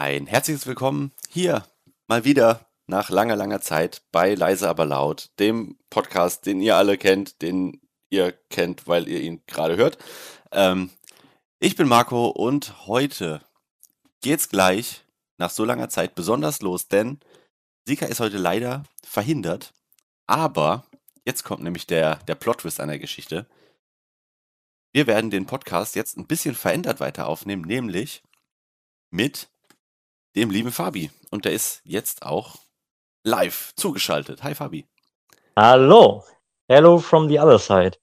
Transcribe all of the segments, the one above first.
Ein herzliches Willkommen hier mal wieder nach langer, langer Zeit bei Leise aber laut, dem Podcast, den ihr alle kennt, den ihr kennt, weil ihr ihn gerade hört. Ähm, ich bin Marco und heute geht's gleich nach so langer Zeit besonders los, denn Sika ist heute leider verhindert. Aber jetzt kommt nämlich der, der Plot-Twist an der Geschichte. Wir werden den Podcast jetzt ein bisschen verändert weiter aufnehmen, nämlich mit dem lieben Fabi. Und der ist jetzt auch live zugeschaltet. Hi Fabi. Hallo. Hello from the other side.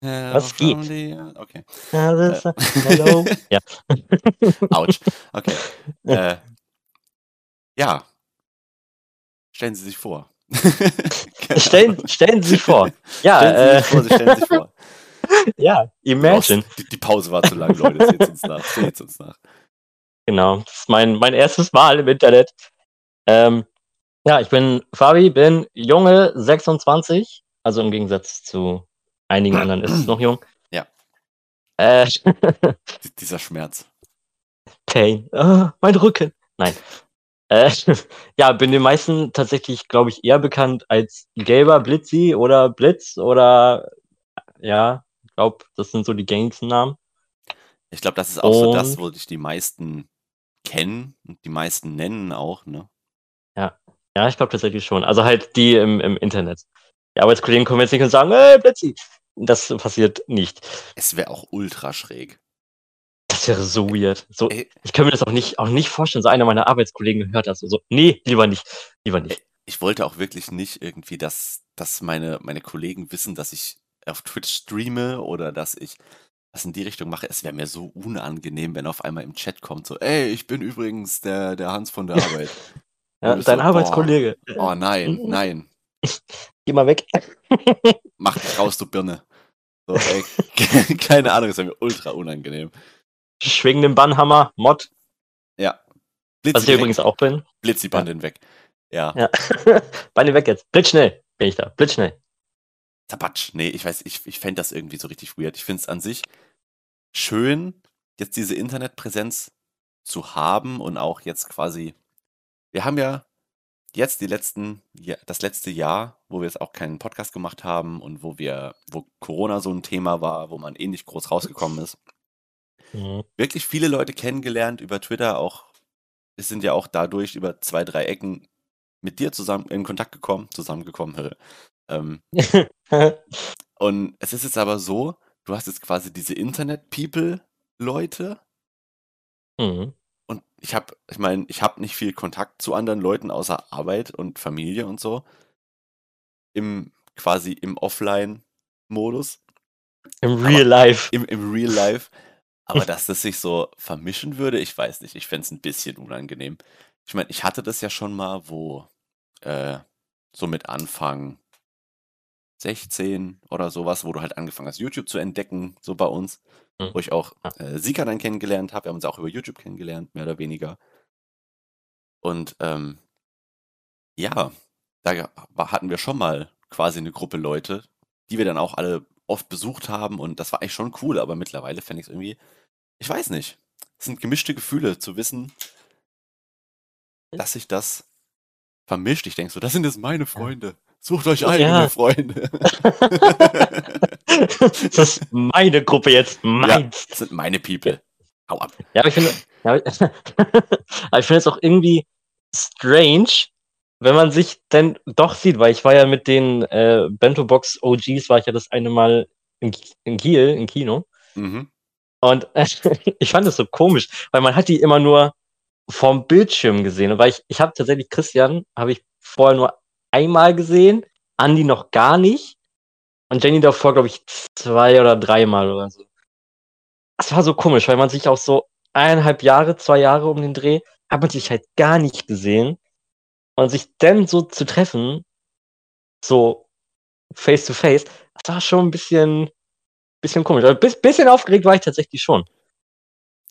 Was geht? The, okay. Side. Hello. ja. Autsch. Okay. Äh, ja. Stellen Sie sich vor. Stellen, stellen Sie sich vor. Ja, Stellen Sie äh, sich vor, Sie stellen sich vor. ja, imagine. Die, die Pause war zu lang, Leute. Seht uns nach. Seht uns nach. Genau, das ist mein, mein erstes Mal im Internet. Ähm, ja, ich bin Fabi, bin junge 26, also im Gegensatz zu einigen anderen ist es noch jung. Ja. Äh, Die- Dieser Schmerz. Pain. Ah, mein Rücken. Nein. Äh, ja, bin den meisten tatsächlich, glaube ich, eher bekannt als Gelber Blitzi oder Blitz oder ja, ich glaube, das sind so die gängigsten Namen. Ich glaube, das ist auch so das, Und- wo dich die meisten kennen und die meisten nennen auch, ne? Ja, ich glaube tatsächlich schon. Also halt die im, im Internet. Die Arbeitskollegen kommen jetzt nicht und sagen, hey, Blitzi. Das passiert nicht. Es wäre auch ultra schräg. Das wäre so weird. So, Ey, ich kann mir das auch nicht, auch nicht vorstellen. So einer meiner Arbeitskollegen hört das. So, nee, lieber nicht. Lieber nicht. ich wollte auch wirklich nicht irgendwie, dass, dass meine, meine Kollegen wissen, dass ich auf Twitch streame oder dass ich was in die Richtung mache. Es wäre mir so unangenehm, wenn auf einmal im Chat kommt so, ey, ich bin übrigens der, der Hans von der Arbeit. Ja, dein so, Arbeitskollege. oh nein, nein, Geh mal weg. mach dich raus, du Birne. So, ey, keine Ahnung, es wäre mir ultra unangenehm. Schwing den Bannhammer, Mod, Ja. was Blitzi ich direkt, übrigens auch bin. Blitzi Band hinweg. Ja. Ja. Beine weg jetzt. Blitzschnell bin ich da. Blitzschnell. Tapatsch. Nee, ich weiß, ich, ich fände das irgendwie so richtig weird. Ich finde es an sich schön, jetzt diese Internetpräsenz zu haben und auch jetzt quasi. Wir haben ja jetzt die letzten, das letzte Jahr, wo wir jetzt auch keinen Podcast gemacht haben und wo wir, wo Corona so ein Thema war, wo man eh nicht groß rausgekommen ist, Mhm. wirklich viele Leute kennengelernt über Twitter, auch, es sind ja auch dadurch über zwei, drei Ecken mit dir zusammen in Kontakt gekommen, zusammengekommen. ähm, und es ist jetzt aber so, du hast jetzt quasi diese Internet-People-Leute mhm. und ich habe, ich meine, ich habe nicht viel Kontakt zu anderen Leuten außer Arbeit und Familie und so. Im quasi im Offline-Modus, Im Real Life. im, im Real Life. Aber dass das sich so vermischen würde, ich weiß nicht. Ich fände es ein bisschen unangenehm. Ich meine, ich hatte das ja schon mal, wo äh, so mit Anfang 16 oder sowas, wo du halt angefangen hast, YouTube zu entdecken, so bei uns, Mhm. wo ich auch äh, Sika dann kennengelernt habe. Wir haben uns auch über YouTube kennengelernt, mehr oder weniger. Und ähm, ja, da hatten wir schon mal quasi eine Gruppe Leute, die wir dann auch alle oft besucht haben und das war eigentlich schon cool, aber mittlerweile fände ich es irgendwie, ich weiß nicht, es sind gemischte Gefühle zu wissen, dass sich das vermischt. Ich denke so, das sind jetzt meine Freunde. Sucht euch eigene Ja. Freunde. das ist meine Gruppe jetzt. ja, Meins. das sind meine People. Hau ab. Ja, aber ich finde, ja, aber ich finde es auch irgendwie strange, wenn man sich dann doch sieht, weil ich war ja mit den äh, Bento Box OGs, war ich ja das eine Mal in, in Kiel, im Kino. Mhm. Und äh, ich fand es so komisch, weil man hat die immer nur vom Bildschirm gesehen. Und weil ich, ich habe tatsächlich Christian, habe ich vorher nur einmal gesehen, Andi noch gar nicht. Und Jenny davor, glaube ich, zwei oder dreimal oder so. Das war so komisch, weil man sich auch so eineinhalb Jahre, zwei Jahre um den Dreh, hat man sich halt gar nicht gesehen. Und sich dann so zu treffen, so face to face, das war schon ein bisschen, bisschen komisch. Also bis, bisschen aufgeregt war ich tatsächlich schon.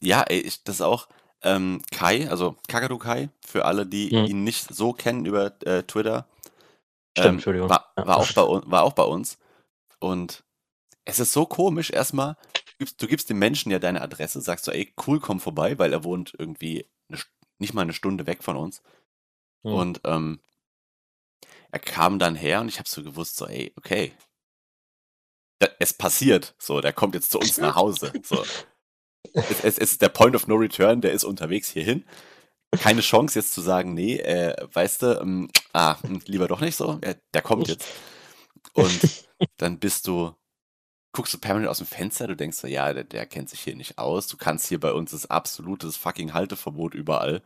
Ja, ey, ich, das auch ähm, Kai, also Kakadu Kai, für alle, die Mhm. ihn nicht so kennen über äh, Twitter. Stimmt, ähm, Entschuldigung. War, Ja. war, auch bei, war auch bei uns. Und es ist so komisch, erstmal, du gibst, du gibst dem Menschen ja deine Adresse, sagst so, ey, cool, komm vorbei, weil er wohnt irgendwie eine, nicht mal eine Stunde weg von uns. Hm. Und ähm, er kam dann her und ich habe so gewusst, so, ey, okay, es passiert, so, der kommt jetzt zu uns nach Hause. So. Es, es, es ist der Point of No Return, der ist unterwegs hierhin. Keine Chance jetzt zu sagen, nee, äh, weißt du, ähm, ah, hm, lieber doch nicht so, äh, der kommt jetzt. Und dann bist du, guckst du permanent aus dem Fenster, du denkst so, ja, der, der kennt sich hier nicht aus, du kannst hier bei uns das absolutes fucking Halteverbot überall.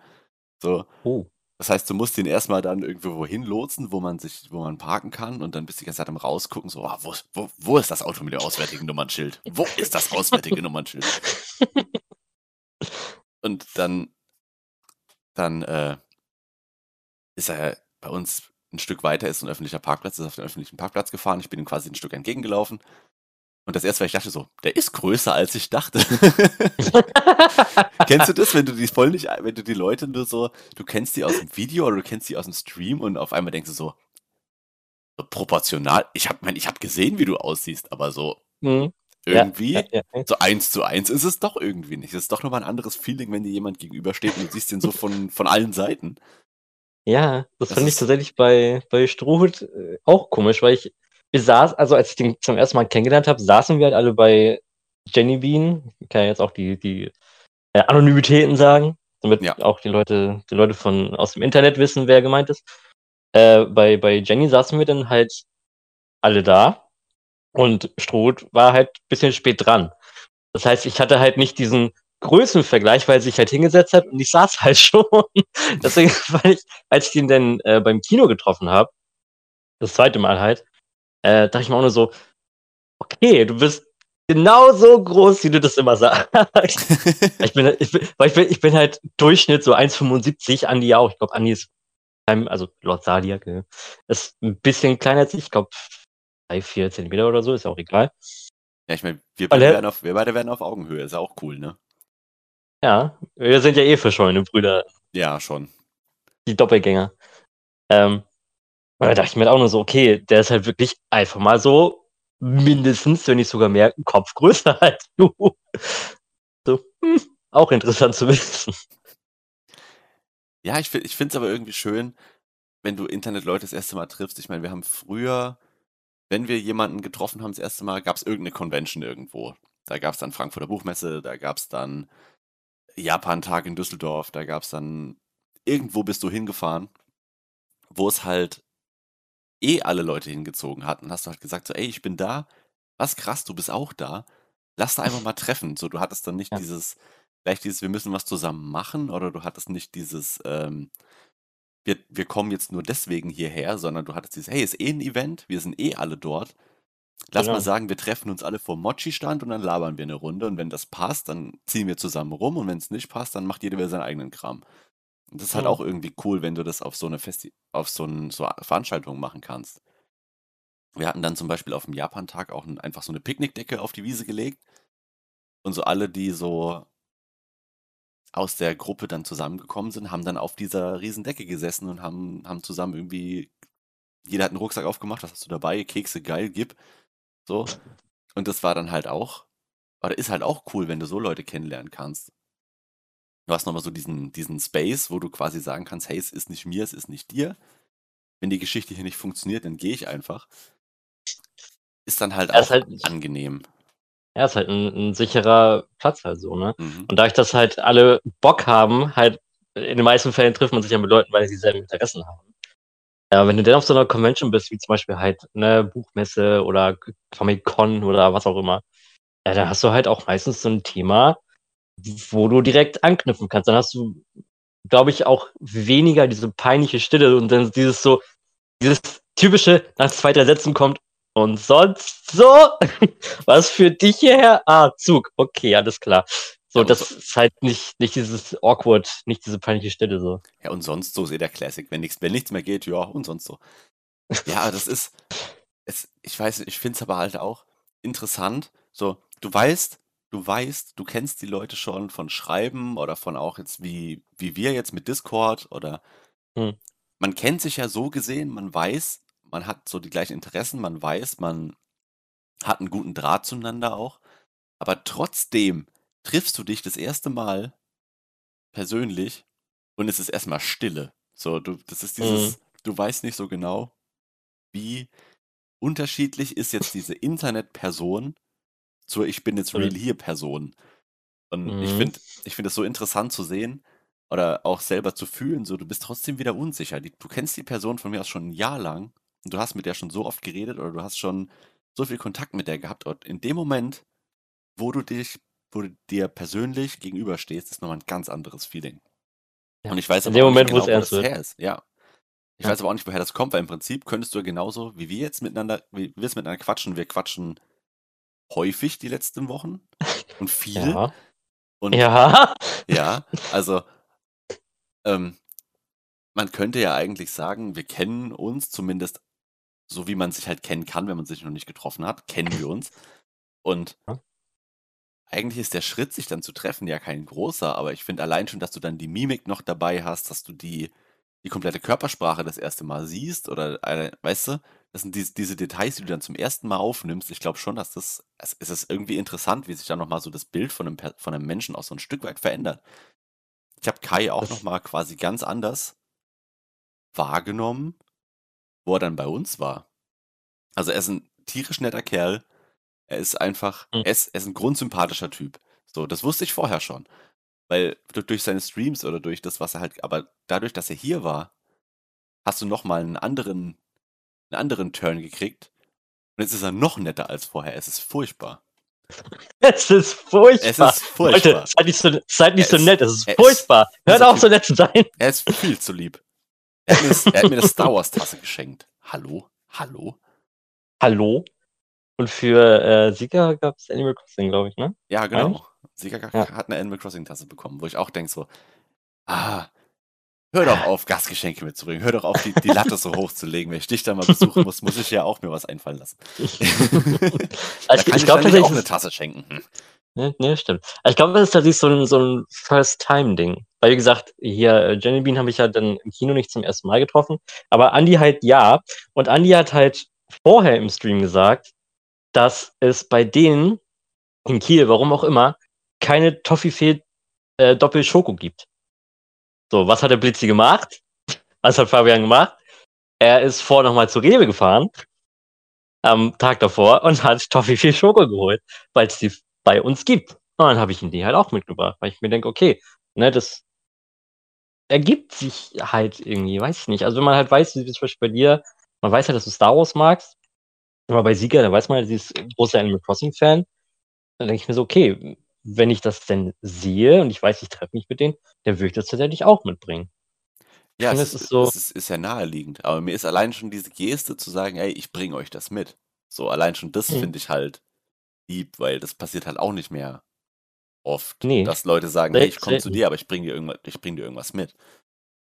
So, Oh. das heißt, du musst ihn erstmal dann irgendwo wohin lotsen, wo man sich, wo man parken kann und dann bist du die ganze Zeit am rausgucken, so, ah, wo, wo, wo ist das Auto mit dem auswärtigen Nummernschild? Wo ist das auswärtige Nummernschild? Und dann, dann äh, ist er bei uns ein Stück weiter, ist ein öffentlicher Parkplatz, ist auf den öffentlichen Parkplatz gefahren. Ich bin ihm quasi ein Stück entgegengelaufen. Und das erste, was ich dachte, so, der ist größer, als ich dachte. kennst du das, wenn du die voll nicht, wenn du die Leute nur so, du kennst die aus dem Video oder du kennst die aus dem Stream und auf einmal denkst du so, proportional, ich hab, mein, ich hab gesehen, wie du aussiehst, aber so Hm. Irgendwie, Ja, ja, ja. so eins zu eins ist es doch irgendwie nicht. Es ist doch nochmal ein anderes Feeling, wenn dir jemand gegenübersteht und du siehst den so von, von allen Seiten. Ja, das, Das fand ich tatsächlich bei, bei Strohhut äh, auch komisch, weil ich, wir saßen, also als ich den zum ersten Mal kennengelernt habe, saßen wir halt alle bei Jenny Bean. Ich kann ja jetzt auch die, die äh, Anonymitäten sagen, damit Ja. auch die Leute, die Leute von aus dem Internet wissen, wer gemeint ist. Äh, bei, bei Jenny saßen wir dann halt alle da und Strohhut war halt ein bisschen spät dran. Das heißt, ich hatte halt nicht diesen Größenvergleich, weil er sich halt hingesetzt hat und ich saß halt schon. Deswegen, weil ich, als ich ihn dann äh, beim Kino getroffen habe, das zweite Mal halt, äh, dachte ich mir auch nur so, okay, du bist genauso groß, wie du das immer sagst. ich bin, ich bin, weil ich bin, ich bin halt Durchschnitt so 1,75, Andi ja auch. Ich glaube, Andi ist, also Lord Sadia, gell, ist ein bisschen kleiner als ich. Ich glaube, drei, vier Zentimeter oder so, ist ja auch egal. Ja, ich meine, wir, beide Alle- werden auf- wir beide werden auf Augenhöhe, ist ja auch cool, ne? Ja, wir sind ja eh verschollene Brüder. Ja, schon. die Doppelgänger. Ähm, und da dachte ich mir auch nur so, okay, der ist halt wirklich einfach mal so mindestens, wenn nicht sogar mehr, einen Kopf größer als du. So, hm, auch interessant zu wissen. Ja, ich, ich finde es aber irgendwie schön, wenn du Internetleute das erste Mal triffst. Ich meine, wir haben früher, wenn wir jemanden getroffen haben das erste Mal, gab es irgendeine Convention irgendwo. Da gab es dann Frankfurter Buchmesse, da gab es dann Japan-Tag in Düsseldorf, da gab es dann irgendwo bist du hingefahren, wo es halt eh alle Leute hingezogen hatten. Hast du halt gesagt, so, ey, ich bin da, was krass, du bist auch da. Lass da einfach mal treffen. So, du hattest dann nicht Ja. dieses, vielleicht dieses, wir müssen was zusammen machen, oder du hattest nicht dieses, ähm, wir, wir kommen jetzt nur deswegen hierher, sondern du hattest dieses, hey, ist eh ein Event, wir sind eh alle dort. Lass Genau. mal sagen, wir treffen uns alle vor Mochi-Stand und dann labern wir eine Runde und wenn das passt, dann ziehen wir zusammen rum und wenn es nicht passt, dann macht jeder wieder seinen eigenen Kram. Und das ist halt auch irgendwie cool, wenn du das auf so eine Festi auf so, ein, so Veranstaltung machen kannst. Wir hatten dann zum Beispiel auf dem Japan-Tag auch ein, einfach so eine Picknickdecke auf die Wiese gelegt und so alle, die so aus der Gruppe dann zusammengekommen sind, haben dann auf dieser riesen Decke gesessen und haben, haben zusammen irgendwie, jeder hat einen Rucksack aufgemacht, was hast du dabei? Kekse, geil, gib. So. Und das war dann halt auch, oder ist halt auch cool, wenn du so Leute kennenlernen kannst. Du hast nochmal so diesen, diesen Space, wo du quasi sagen kannst, hey, es ist nicht mir, es ist nicht dir. Wenn die Geschichte hier nicht funktioniert, dann gehe ich einfach. Ist dann halt ist auch halt- angenehm. Ja, ist halt ein, ein sicherer Platz halt so, ne? Mhm. Und dadurch, dass halt alle Bock haben, halt in den meisten Fällen trifft man sich ja mit Leuten, weil sie dieselben Interessen haben. Ja, wenn du dann auf so einer Convention bist, wie zum Beispiel halt eine Buchmesse oder Comic-Con oder was auch immer, ja, dann hast du halt auch meistens so ein Thema, wo du direkt anknüpfen kannst. Dann hast du, glaube ich, auch weniger diese peinliche Stille und dann dieses so, dieses typische, nach zwei, drei Sätzen kommt, und sonst so, was für dich hierher? Ah, Zug, okay, alles klar. So, Ja, das so- ist halt nicht, nicht dieses awkward, nicht diese peinliche Stille so. Ja, und sonst so ist eh der Classic. Wenn nichts, wenn nichts mehr geht, ja, und sonst so. Ja, das ist, es, ich weiß, ich finde es aber halt auch interessant. So, du weißt, du weißt, du kennst die Leute schon von Schreiben oder von auch jetzt wie, wie wir jetzt mit Discord oder Hm. man kennt sich ja so gesehen, man weiß, man hat so die gleichen Interessen, man weiß, man hat einen guten Draht zueinander auch, aber trotzdem triffst du dich das erste Mal persönlich und es ist erstmal Stille. So, du, das ist Mhm. dieses, du weißt nicht so genau, wie unterschiedlich ist jetzt diese Internetperson zur Ich bin jetzt Mhm. real hier Person. Und ich Mhm. finde, ich finde es so interessant zu sehen oder auch selber zu fühlen, so du bist trotzdem wieder unsicher. Die, du kennst die Person von mir aus schon ein Jahr lang und du hast mit der schon so oft geredet oder du hast schon so viel Kontakt mit der gehabt. Und in dem Moment, wo du dich, wo du dir persönlich gegenüberstehst, ist nochmal ein ganz anderes Feeling. Ja. Und ich weiß In aber Moment, nicht wo es genau, wo wird. her ist. Ja. Ich Ja. weiß aber auch nicht, woher das kommt, weil im Prinzip könntest du ja genauso, wie wir jetzt miteinander, wie wir es miteinander quatschen, wir quatschen häufig die letzten Wochen und viel. Ja. Und Ja. ja, also ähm, man könnte ja eigentlich sagen, wir kennen uns zumindest so, wie man sich halt kennen kann, wenn man sich noch nicht getroffen hat, kennen wir uns. Und eigentlich ist der Schritt, sich dann zu treffen, ja kein großer, aber ich finde allein schon, dass du dann die Mimik noch dabei hast, dass du die, die komplette Körpersprache das erste Mal siehst oder, eine, weißt du, das sind diese, diese Details, die du dann zum ersten Mal aufnimmst. Ich glaube schon, dass das, es, ist irgendwie interessant, wie sich dann nochmal so das Bild von einem, von einem Menschen auch so ein Stück weit verändert. Ich habe Kai auch nochmal quasi ganz anders wahrgenommen, wo er dann bei uns war. Also er ist ein tierisch netter Kerl. Er ist einfach, Hm. er, ist, er ist ein grundsympathischer Typ. So, das wusste ich vorher schon. Weil du- durch seine Streams oder durch das, was er halt, aber dadurch, dass er hier war, hast du nochmal einen anderen, einen anderen Turn gekriegt. Und jetzt ist er noch netter als vorher. Es ist furchtbar. Es ist furchtbar. Es ist furchtbar. Leute, seid nicht so, seid nicht Er so ist- nett, es ist er ist- furchtbar. Hört auf, so nett zu sein. Er ist viel zu lieb. Er hat mir, das, er hat mir eine Star Wars Tasse geschenkt. Hallo? Hallo? Hallo? Und für äh, Sieger gab es Animal Crossing, glaube ich, ne? Ja, genau. Sieger Ja. hat eine Animal Crossing Tasse bekommen, wo ich auch denke so, ah, hör doch auf, Gastgeschenke mitzubringen. Hör doch auf, die, die Latte so hoch zu legen. Wenn ich dich da mal besuchen muss, muss ich ja auch mir was einfallen lassen. da Also kann ich, ich, glaube dann nicht auch eine. Tasse schenken. Ne, ne, stimmt. Also ich glaube, das ist tatsächlich so ein, so ein First-Time-Ding. Weil, wie gesagt, hier, äh, Jenny Bean habe ich ja dann im Kino nicht zum ersten Mal getroffen. Aber Andy halt ja. Und Andy hat halt vorher im Stream gesagt, dass es bei denen in Kiel, warum auch immer, keine Toffifee äh, gibt. So, was hat der Blitzi gemacht? Was hat Fabian gemacht? Er ist vor nochmal zu Rewe gefahren am Tag davor und hat Toffifee Schoko geholt, weil es die bei uns gibt. Und dann habe ich ihm die halt auch mitgebracht, weil ich mir denke, okay, ne, das ergibt sich halt irgendwie, weiß ich nicht. Also wenn man halt weiß, wie zum Beispiel bei dir, man weiß halt, dass du Star Wars magst, aber bei Sieger, da weiß man halt, sie ist großer Animal Crossing Fan, dann denke ich mir so, okay, wenn ich das denn sehe und ich weiß, ich treffe mich mit denen, dann würde ich das tatsächlich auch mitbringen. Ja, finde, es ist, ist so- es ist, ist ja naheliegend. Aber mir ist allein schon diese Geste zu sagen, ey, ich bringe euch das mit. So, allein schon das Mhm. finde ich halt lieb, weil das passiert halt auch nicht mehr oft, Nee. dass Leute sagen, hey, ich komme zu dir, aber ich bringe dir irgendwas, ich bring dir irgendwas mit.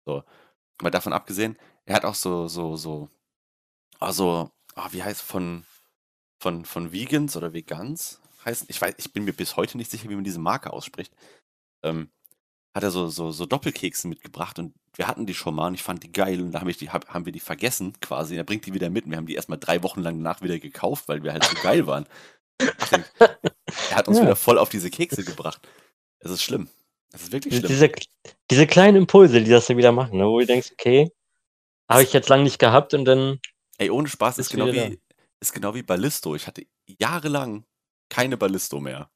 So. Mal davon abgesehen, er hat auch so, so, so, also, ah, wie heißt von, von, von Vegans oder Vegans heißen, ich weiß, ich bin mir bis heute nicht sicher, wie man diese Marke ausspricht. Ähm, hat er so, so, so Doppelkekse mitgebracht und wir hatten die schon mal und ich fand die geil und da hab ich die, hab, haben wir die vergessen quasi. Er bringt die wieder mit und wir haben die erstmal drei Wochen lang danach wieder gekauft, weil wir halt so geil waren. Er hat uns Ja. wieder voll auf diese Kekse gebracht. Es ist schlimm. Es ist wirklich Diese, schlimm. diese, diese kleinen Impulse, die das dann wieder machen, ne, wo du denkst, okay, habe ich jetzt lange nicht gehabt und dann, Ey, ohne Spaß ist Ist genau wie, ist genau wie Ballisto. Ich hatte jahrelang keine Ballisto mehr.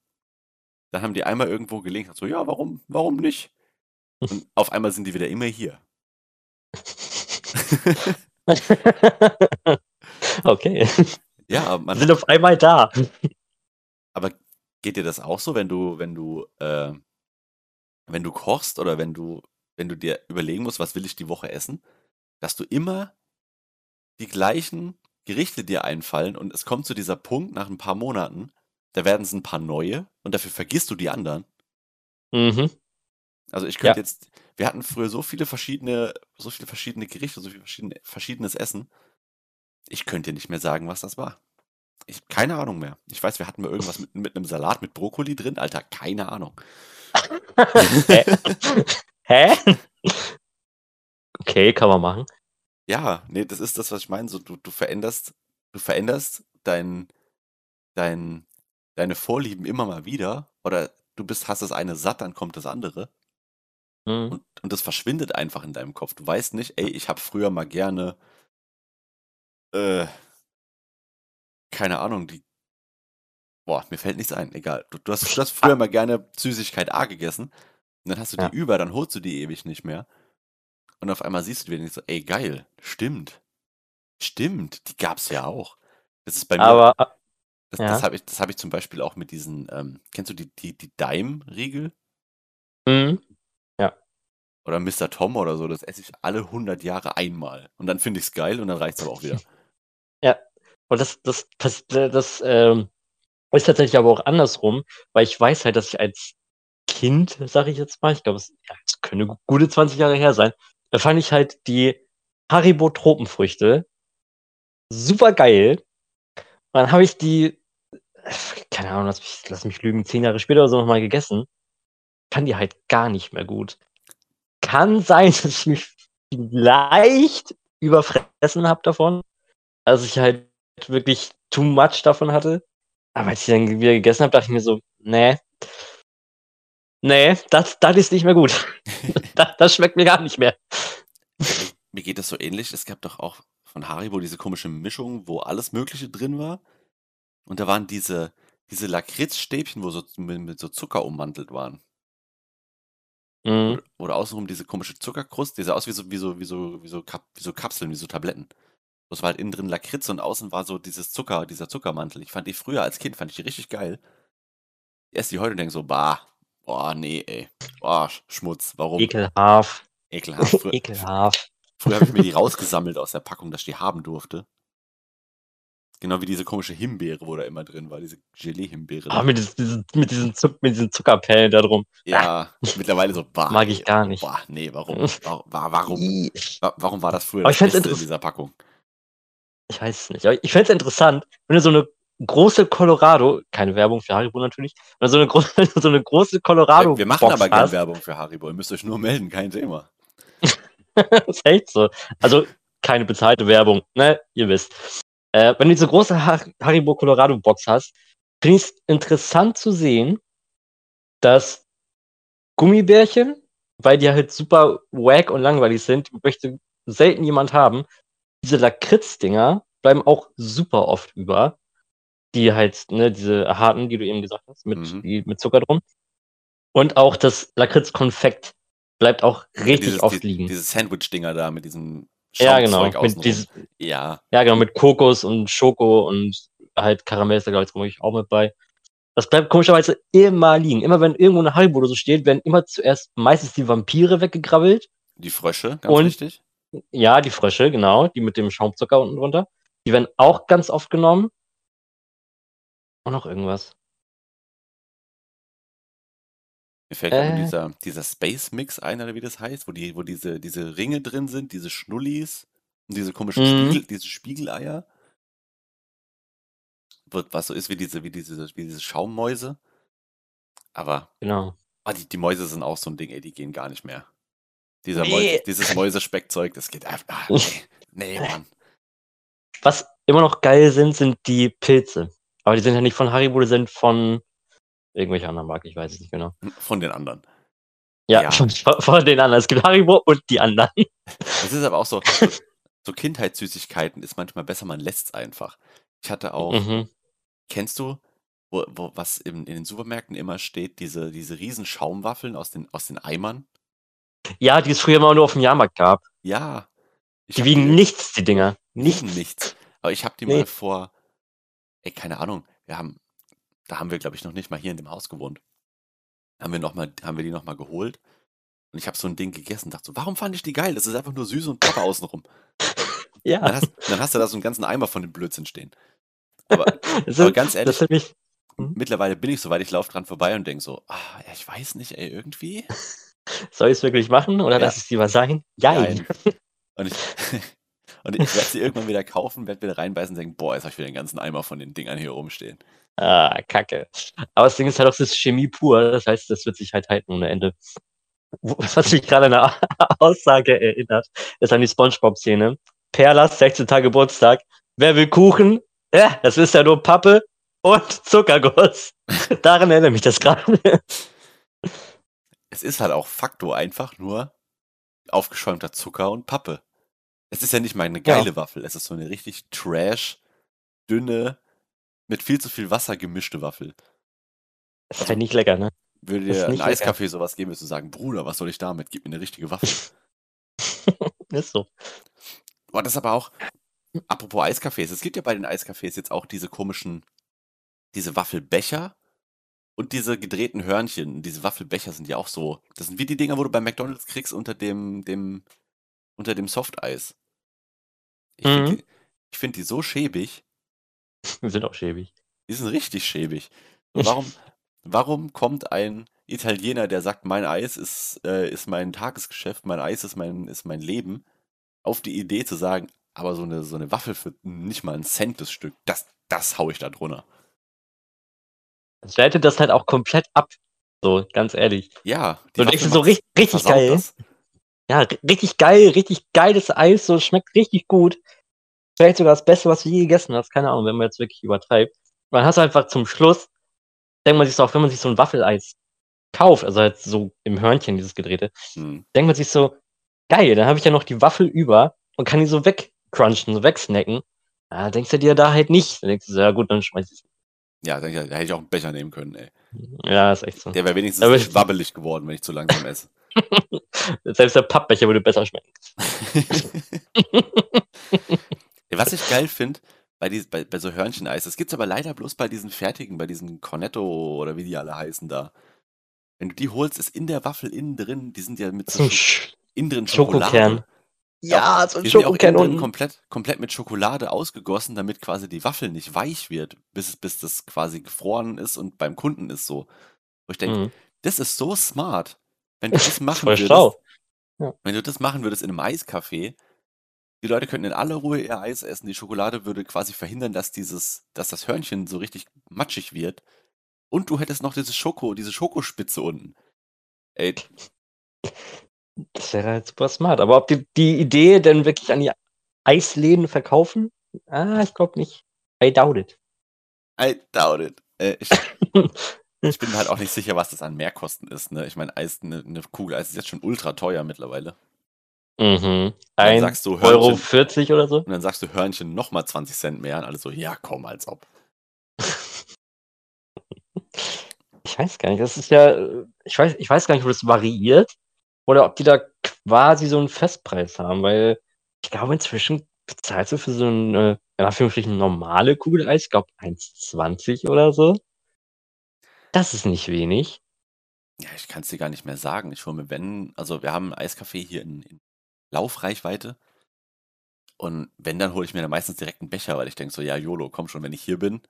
Dann haben die einmal irgendwo gelegen, so, ja, warum, warum nicht? Und auf einmal sind die wieder immer hier. okay, Ja, man, sind auf einmal da. Aber geht dir das auch so, wenn du, wenn du, äh, wenn du kochst oder wenn du, wenn du dir überlegen musst, was will ich die Woche essen, dass du immer die gleichen Gerichte dir einfallen und es kommt zu dieser Punkt nach ein paar Monaten, da werden es ein paar neue und dafür vergisst du die anderen. Mhm. Also ich könnte Ja. jetzt, wir hatten früher so viele verschiedene, so viele verschiedene Gerichte, so viel verschiedene, verschiedenes Essen. Ich könnte dir nicht mehr sagen, was das war. Ich keine Ahnung mehr. Ich weiß, wir hatten mal irgendwas mit, mit einem Salat mit Brokkoli drin. Alter, keine Ahnung. Hä? Hä? Okay, kann man machen. Ja, nee, das ist das, was ich meine. So, du, du veränderst, du veränderst dein, dein, deine Vorlieben immer mal wieder. Oder du bist, hast das eine satt, dann kommt das andere. Mhm. Und, und das verschwindet einfach in deinem Kopf. Du weißt nicht, ey, ich habe früher mal gerne, äh, keine Ahnung, die, boah, mir fällt nichts ein, egal. Du, du, hast, du hast früher mal gerne Süßigkeit A gegessen und dann hast du die Ja. über, dann holst du die ewig nicht mehr. Und auf einmal siehst du die nicht so, ey, geil, stimmt. Stimmt, die gab's ja auch. Das ist bei mir, Aber äh, das, ja. das habe ich, das hab ich zum Beispiel auch mit diesen, ähm, kennst du die, die, die Dime-Riegel? mhm. Oder Mr. Tom oder so, das esse ich alle 100 Jahre einmal. Und dann finde ich es geil und dann reicht es aber auch wieder. Und das, das, das, das ähm, ist tatsächlich aber auch andersrum, weil ich weiß halt, dass ich als Kind, sage ich jetzt mal, ich glaube, es ja, gu- gute 20 Jahre her sein, da fand ich halt die Haribo Tropenfrüchte super geil. Und dann habe ich die, keine Ahnung, lass mich, lass mich lügen, zehn Jahre später oder so nochmal gegessen. Fand die halt gar nicht mehr gut. Kann sein, dass ich mich vielleicht überfressen habe davon. Also ich halt wirklich too much davon hatte. Aber als ich dann wieder gegessen habe, dachte ich mir so, nee. Nee, das, das ist nicht mehr gut. das, das schmeckt mir gar nicht mehr. Mir geht das so ähnlich. Es gab doch auch von Haribo diese komische Mischung, wo alles Mögliche drin war. Und da waren diese, diese Lakritzstäbchen, wo so mit, mit so Zucker ummantelt waren. Mhm. Oder, oder außenrum diese komische Zuckerkruste, die sah aus wie so, wie so, wie so, wie so, Kap, wie so Kapseln, wie so Tabletten. Das war halt innen drin Lakritz und außen war so dieses Zucker, dieser Zuckermantel. Ich fand die früher als Kind, fand ich die richtig geil. Ich esse die heute und denke so, bah, boah, nee, ey. Boah, Sch- Schmutz, warum? Ekelhaft. Ekelhaft. Früher, Ekelhaft. früher habe ich mir die rausgesammelt aus der Packung, dass ich die haben durfte. Genau wie diese komische Himbeere, wo da immer drin war, diese Gelee-Himbeere. Aber mit, diesen- mit, diesen Zuck, mit diesen Zuckerpellen da drum. ja, mittlerweile so, bah. Mag ich gar nicht. Boah, nee, warum? Wa- wa- Warum? Ih. Wa- Warum war das früher Aber das ich Beste in dieser Packung? Ich weiß es nicht. Aber ich fände es interessant, wenn du so eine große Colorado, keine Werbung für Haribo natürlich, wenn du so eine, gro so eine große Colorado. Wir, wir machen aber gerne hast. Werbung für Haribo. Ihr müsst euch nur melden, kein Thema. das ist echt so. Also keine bezahlte Werbung, ne? Ihr wisst. Äh, wenn du diese große Har Haribo Colorado Box hast, finde ich es interessant zu sehen, dass Gummibärchen, weil die halt super wack und langweilig sind, möchte selten jemand haben. Diese Lakritz-Dinger bleiben auch super oft über. Die halt, ne, diese harten, die du eben gesagt hast, mit, Mhm. die, mit Zucker drum. Und auch das Lakritz-Konfekt bleibt auch richtig dieses, oft die, liegen. Diese Sandwich-Dinger da mit diesem Ja, genau. Mit dieses, ja, ja, genau, mit Kokos und Schoko und halt Karamell ist da, glaube ich, womöglich auch mit bei. Das bleibt komischerweise immer liegen. Immer wenn irgendwo eine Haribo oder so steht, werden immer zuerst meistens die Vampire weggegrabbelt. die Frösche, ganz Und- wichtig. Ja, die Frösche, genau, die mit dem Schaumzucker unten drunter. Die werden auch ganz oft genommen. Und noch irgendwas. Mir fällt Äh. dieser, dieser Space Mix ein, oder wie das heißt, wo, die, wo diese, diese Ringe drin sind, diese Schnullis und diese komischen Mhm. Spiegel, diese Spiegeleier. Wird, was so ist wie diese, wie diese, wie diese Schaummäuse. Aber Genau. ah, die, die Mäuse sind auch so ein Ding, ey, die gehen gar nicht mehr. Dieser Nee. Mäuse, dieses Mäusespeckzeug, das geht einfach. Ah, nee, nee, Mann. Was immer noch geil sind, sind die Pilze. Aber die sind ja nicht von Haribo, die sind von irgendwelcher anderen Marke, ich weiß es nicht genau. Von den anderen. Ja, Ja. Von, von den anderen. Es gibt Haribo und die anderen. Es ist aber auch so, so, so Kindheitssüßigkeiten ist manchmal besser, man lässt es einfach. Ich hatte auch, Mhm. kennst du, wo, wo, was in, in den Supermärkten immer steht, diese, diese riesen Schaumwaffeln aus den, aus den Eimern? Ja, die es früher immer nur auf dem Jahrmarkt gab. Ja. Die wiegen nichts, die Dinger. nichts. Nichts. Aber ich habe die Nee. mal vor, ey, keine Ahnung, wir haben, da haben wir, glaube ich, noch nicht mal hier in dem Haus gewohnt. Haben wir, noch mal, haben wir die nochmal geholt. Und ich habe so ein Ding gegessen und dachte so, warum fand ich die geil? Das ist einfach nur süß und Papa außenrum. Ja, Dann hast, dann hast du da so einen ganzen Eimer von dem Blödsinn stehen. Aber, das, aber ist, ganz ehrlich, mich. Mhm. mittlerweile bin ich so weit, ich laufe dran vorbei und denke so, ah, ich weiß nicht, ey, irgendwie. Soll ich es wirklich machen oder Ja. lass ich es lieber sein? Jein. Nein. Und ich, und ich werde sie irgendwann wieder kaufen, werde wieder reinbeißen und denken, boah, jetzt habe ich wieder den ganzen Eimer von den Dingern hier rumstehen. Ah, kacke. Aber das Ding ist halt auch, das ist Chemie pur. Das heißt, das wird sich halt halten ohne Ende. Was mich gerade an eine Aussage erinnert, ist an die Spongebob-Szene. Perlas 16. Geburtstag. Wer will Kuchen? Ja, das ist ja nur Pappe und Zuckerguss. Daran erinnert mich das gerade. Es ist halt auch Faktor einfach nur aufgeschäumter Zucker und Pappe. Es ist ja nicht mal eine geile Ja. Waffel, es ist so eine richtig trash, dünne, mit viel zu viel Wasser gemischte Waffel. Das ist halt nicht lecker, ne? Würde dir ein. Eiskaffee sowas geben, würdest du sagen, Bruder, was soll ich damit? Gib mir eine richtige Waffel. Ist so. Boah, das ist aber auch, apropos Eiskaffees, es gibt ja bei den Eiskaffees jetzt auch diese komischen, diese Waffelbecher und diese gedrehten Hörnchen. Diese Waffelbecher sind ja auch so, das sind wie die Dinger, wo du bei McDonalds kriegst unter dem, dem, unter dem Softeis. Ich finde Mhm. die, ich find die so schäbig, Wir sind auch schäbig. die sind richtig schäbig. Und warum, warum kommt ein Italiener, der sagt, mein Eis ist, äh, ist mein Tagesgeschäft, mein Eis ist mein, ist mein Leben, auf die Idee zu sagen, aber so eine, so eine Waffel für nicht mal einen Cent das Stück, das, das hau ich da drunter. Ich werte das halt auch komplett ab. So, ganz ehrlich. Ja, So, denkst du so richtig, richtig geil. das. Ja, ri- richtig geil, richtig geiles Eis, so schmeckt richtig gut. Vielleicht sogar das Beste, was du je gegessen hast. Keine Ahnung, wenn man jetzt wirklich übertreibt. Man hast einfach zum Schluss, denkt man sich so, auch wenn man sich so ein Waffeleis kauft, also halt so im Hörnchen, dieses gedrehte, Hm. denkt man sich so, geil, dann habe ich ja noch die Waffel über und kann die so wegcrunchen, so wegsnacken. Ja, denkst du dir da halt nicht. Dann denkst du so, ja gut, dann schmeiß ich Ja, da, hätte ich auch einen Becher nehmen können, ey. Ja, ist echt so. Der wäre wenigstens Aber wabbelig geworden, wenn ich zu langsam esse. Selbst der Pappbecher würde besser schmecken. Was ich geil finde, bei, dies- bei, bei so Hörncheneis, das gibt's aber leider bloß bei diesen fertigen, bei diesen Cornetto oder wie die alle heißen da. Wenn du die holst, ist in der Waffel innen drin, die sind ja mit so innen drin Schokolade. Schokokern. Ja, so ein Die sind ja auch Schokokern innen drin unten. komplett, komplett mit Schokolade ausgegossen, damit quasi die Waffel nicht weich wird, bis, bis das quasi gefroren ist und beim Kunden ist so. Wo ich denke, Mhm. das ist so smart. Wenn du das machen würdest. Ja. wenn du das machen würdest in einem Eiscafé, die Leute könnten in aller Ruhe ihr Eis essen, die Schokolade würde quasi verhindern, dass dieses, dass das Hörnchen so richtig matschig wird. Und du hättest noch diese Schoko, diese Schokospitze unten. Ey, Das wäre halt super smart. Aber ob die, die Idee denn wirklich an die Eisläden verkaufen? Ah, ich glaube nicht. I doubt it. I doubt it. Äh, ich, ich bin halt auch nicht sicher, was das an Mehrkosten ist. Ne? Ich meine, Eis, eine, eine Kugel Eis ist jetzt schon ultra teuer mittlerweile. Mhm. dann Ein sagst du Euro Hörnchen- 40 oder so? Und dann sagst du Hörnchen nochmal 20 Cent mehr und alle so, ja komm, als ob. Ich weiß gar nicht. Das ist ja, äh, ich weiß, ich weiß gar nicht, wo das variiert. Oder ob die da quasi so einen Festpreis haben, weil ich glaube, inzwischen bezahlst du für so eine, in Anführungsstrichen, normale Kugel Eis, ich glaube 1,20 oder so. Das ist nicht wenig. Ja, ich kann es dir gar nicht mehr sagen. Ich hole mir, wenn, also wir haben ein Eiscafé hier in, in Laufreichweite. Und wenn, dann hole ich mir dann meistens direkt einen Becher, weil ich denke so, ja, YOLO, komm schon, wenn ich hier bin,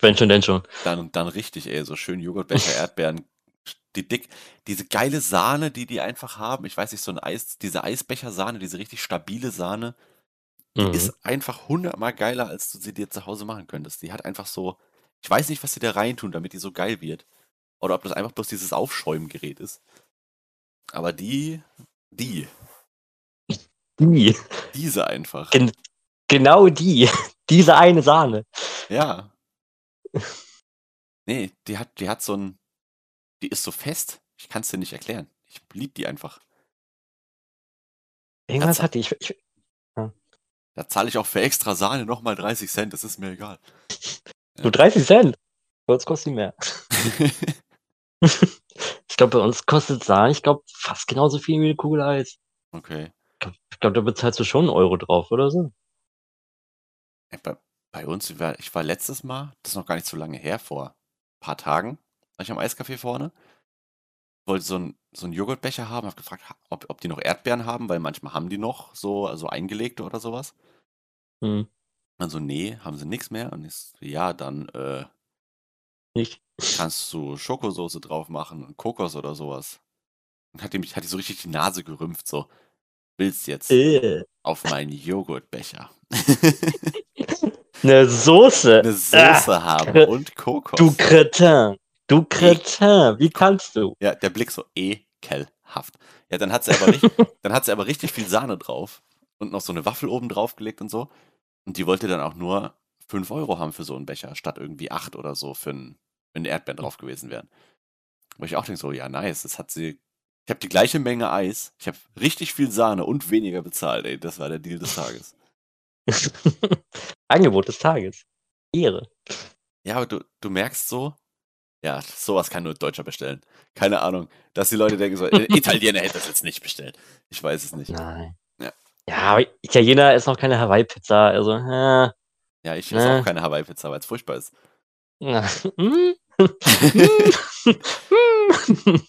Wenn schon, denn schon. dann, dann richtig, ey, so schön Joghurtbecher, Erdbeeren, die dick, diese geile Sahne, die die einfach haben. Ich weiß nicht, so ein Eis, diese Eisbecher-Sahne, diese richtig stabile Sahne, die Mhm. ist einfach hundertmal geiler, als du sie dir zu Hause machen könntest. Die hat einfach so, ich weiß nicht, was sie da reintun, damit die so geil wird. Oder ob das einfach bloß dieses Aufschäumgerät ist. Aber die, die, Die. diese einfach. Gen- Genau die. Diese eine Sahne. Ja. Nee, die hat, die hat so ein, die ist so fest. Ich kann es dir nicht erklären. Ich lieb die einfach. Irgendwas Tatsache. hatte ich. ich Da zahle ich auch für extra Sahne nochmal 30 Cent, das ist mir egal. nur 30 Cent. Bei uns kostet die mehr. Ich glaube, bei uns kostet Sahne, ich glaube, fast genauso viel wie eine Kugel Eis. okay. Ich glaube, da bezahlst du schon einen Euro drauf, oder so. Bei, bei uns, ich war letztes Mal, das ist noch gar nicht so lange her, vor ein paar Tagen, war ich am Eiscafé vorne, wollte so einen so einen Joghurtbecher haben, habe gefragt, ob, ob die noch Erdbeeren haben, weil manchmal haben die noch so also eingelegte oder sowas. Hm. Also nee, haben sie nichts mehr. Und ich so, ja, dann äh, Nicht. kannst du Schokosoße drauf machen und Kokos oder sowas. Und hat die mich, hat die so richtig die Nase gerümpft, so, willst jetzt Äh. auf meinen Joghurtbecher Eine Soße. eine Soße haben Kre- und Kokos. Du Kretin. Du Kretin. Wie kannst du? Ja, der Blick so ekelhaft. Ja, dann hat sie aber richtig, dann hat sie aber richtig viel Sahne drauf und noch so eine Waffel oben drauf gelegt und so. Und die wollte dann auch nur 5 Euro haben für so einen Becher, statt irgendwie 8 oder so, für einen, wenn Erdbeeren drauf gewesen wären. Wo ich auch denke, so, ja, nice, das hat sie. Ich habe die gleiche Menge Eis, ich habe richtig viel Sahne und weniger bezahlt, ey. Das war der Deal des Tages. Angebot des Tages. Ehre. Ja, aber du, du merkst so, ja, sowas kann nur Deutscher bestellen. Keine Ahnung, dass die Leute denken so, äh, Italiener hätte das jetzt nicht bestellt. Ich weiß es nicht. Nein. Ja. Ja, aber Italiener ist noch keine Hawaii-Pizza, also, äh, Ja, ich esse Äh. auch keine Hawaii-Pizza, weil es furchtbar ist. na, hm?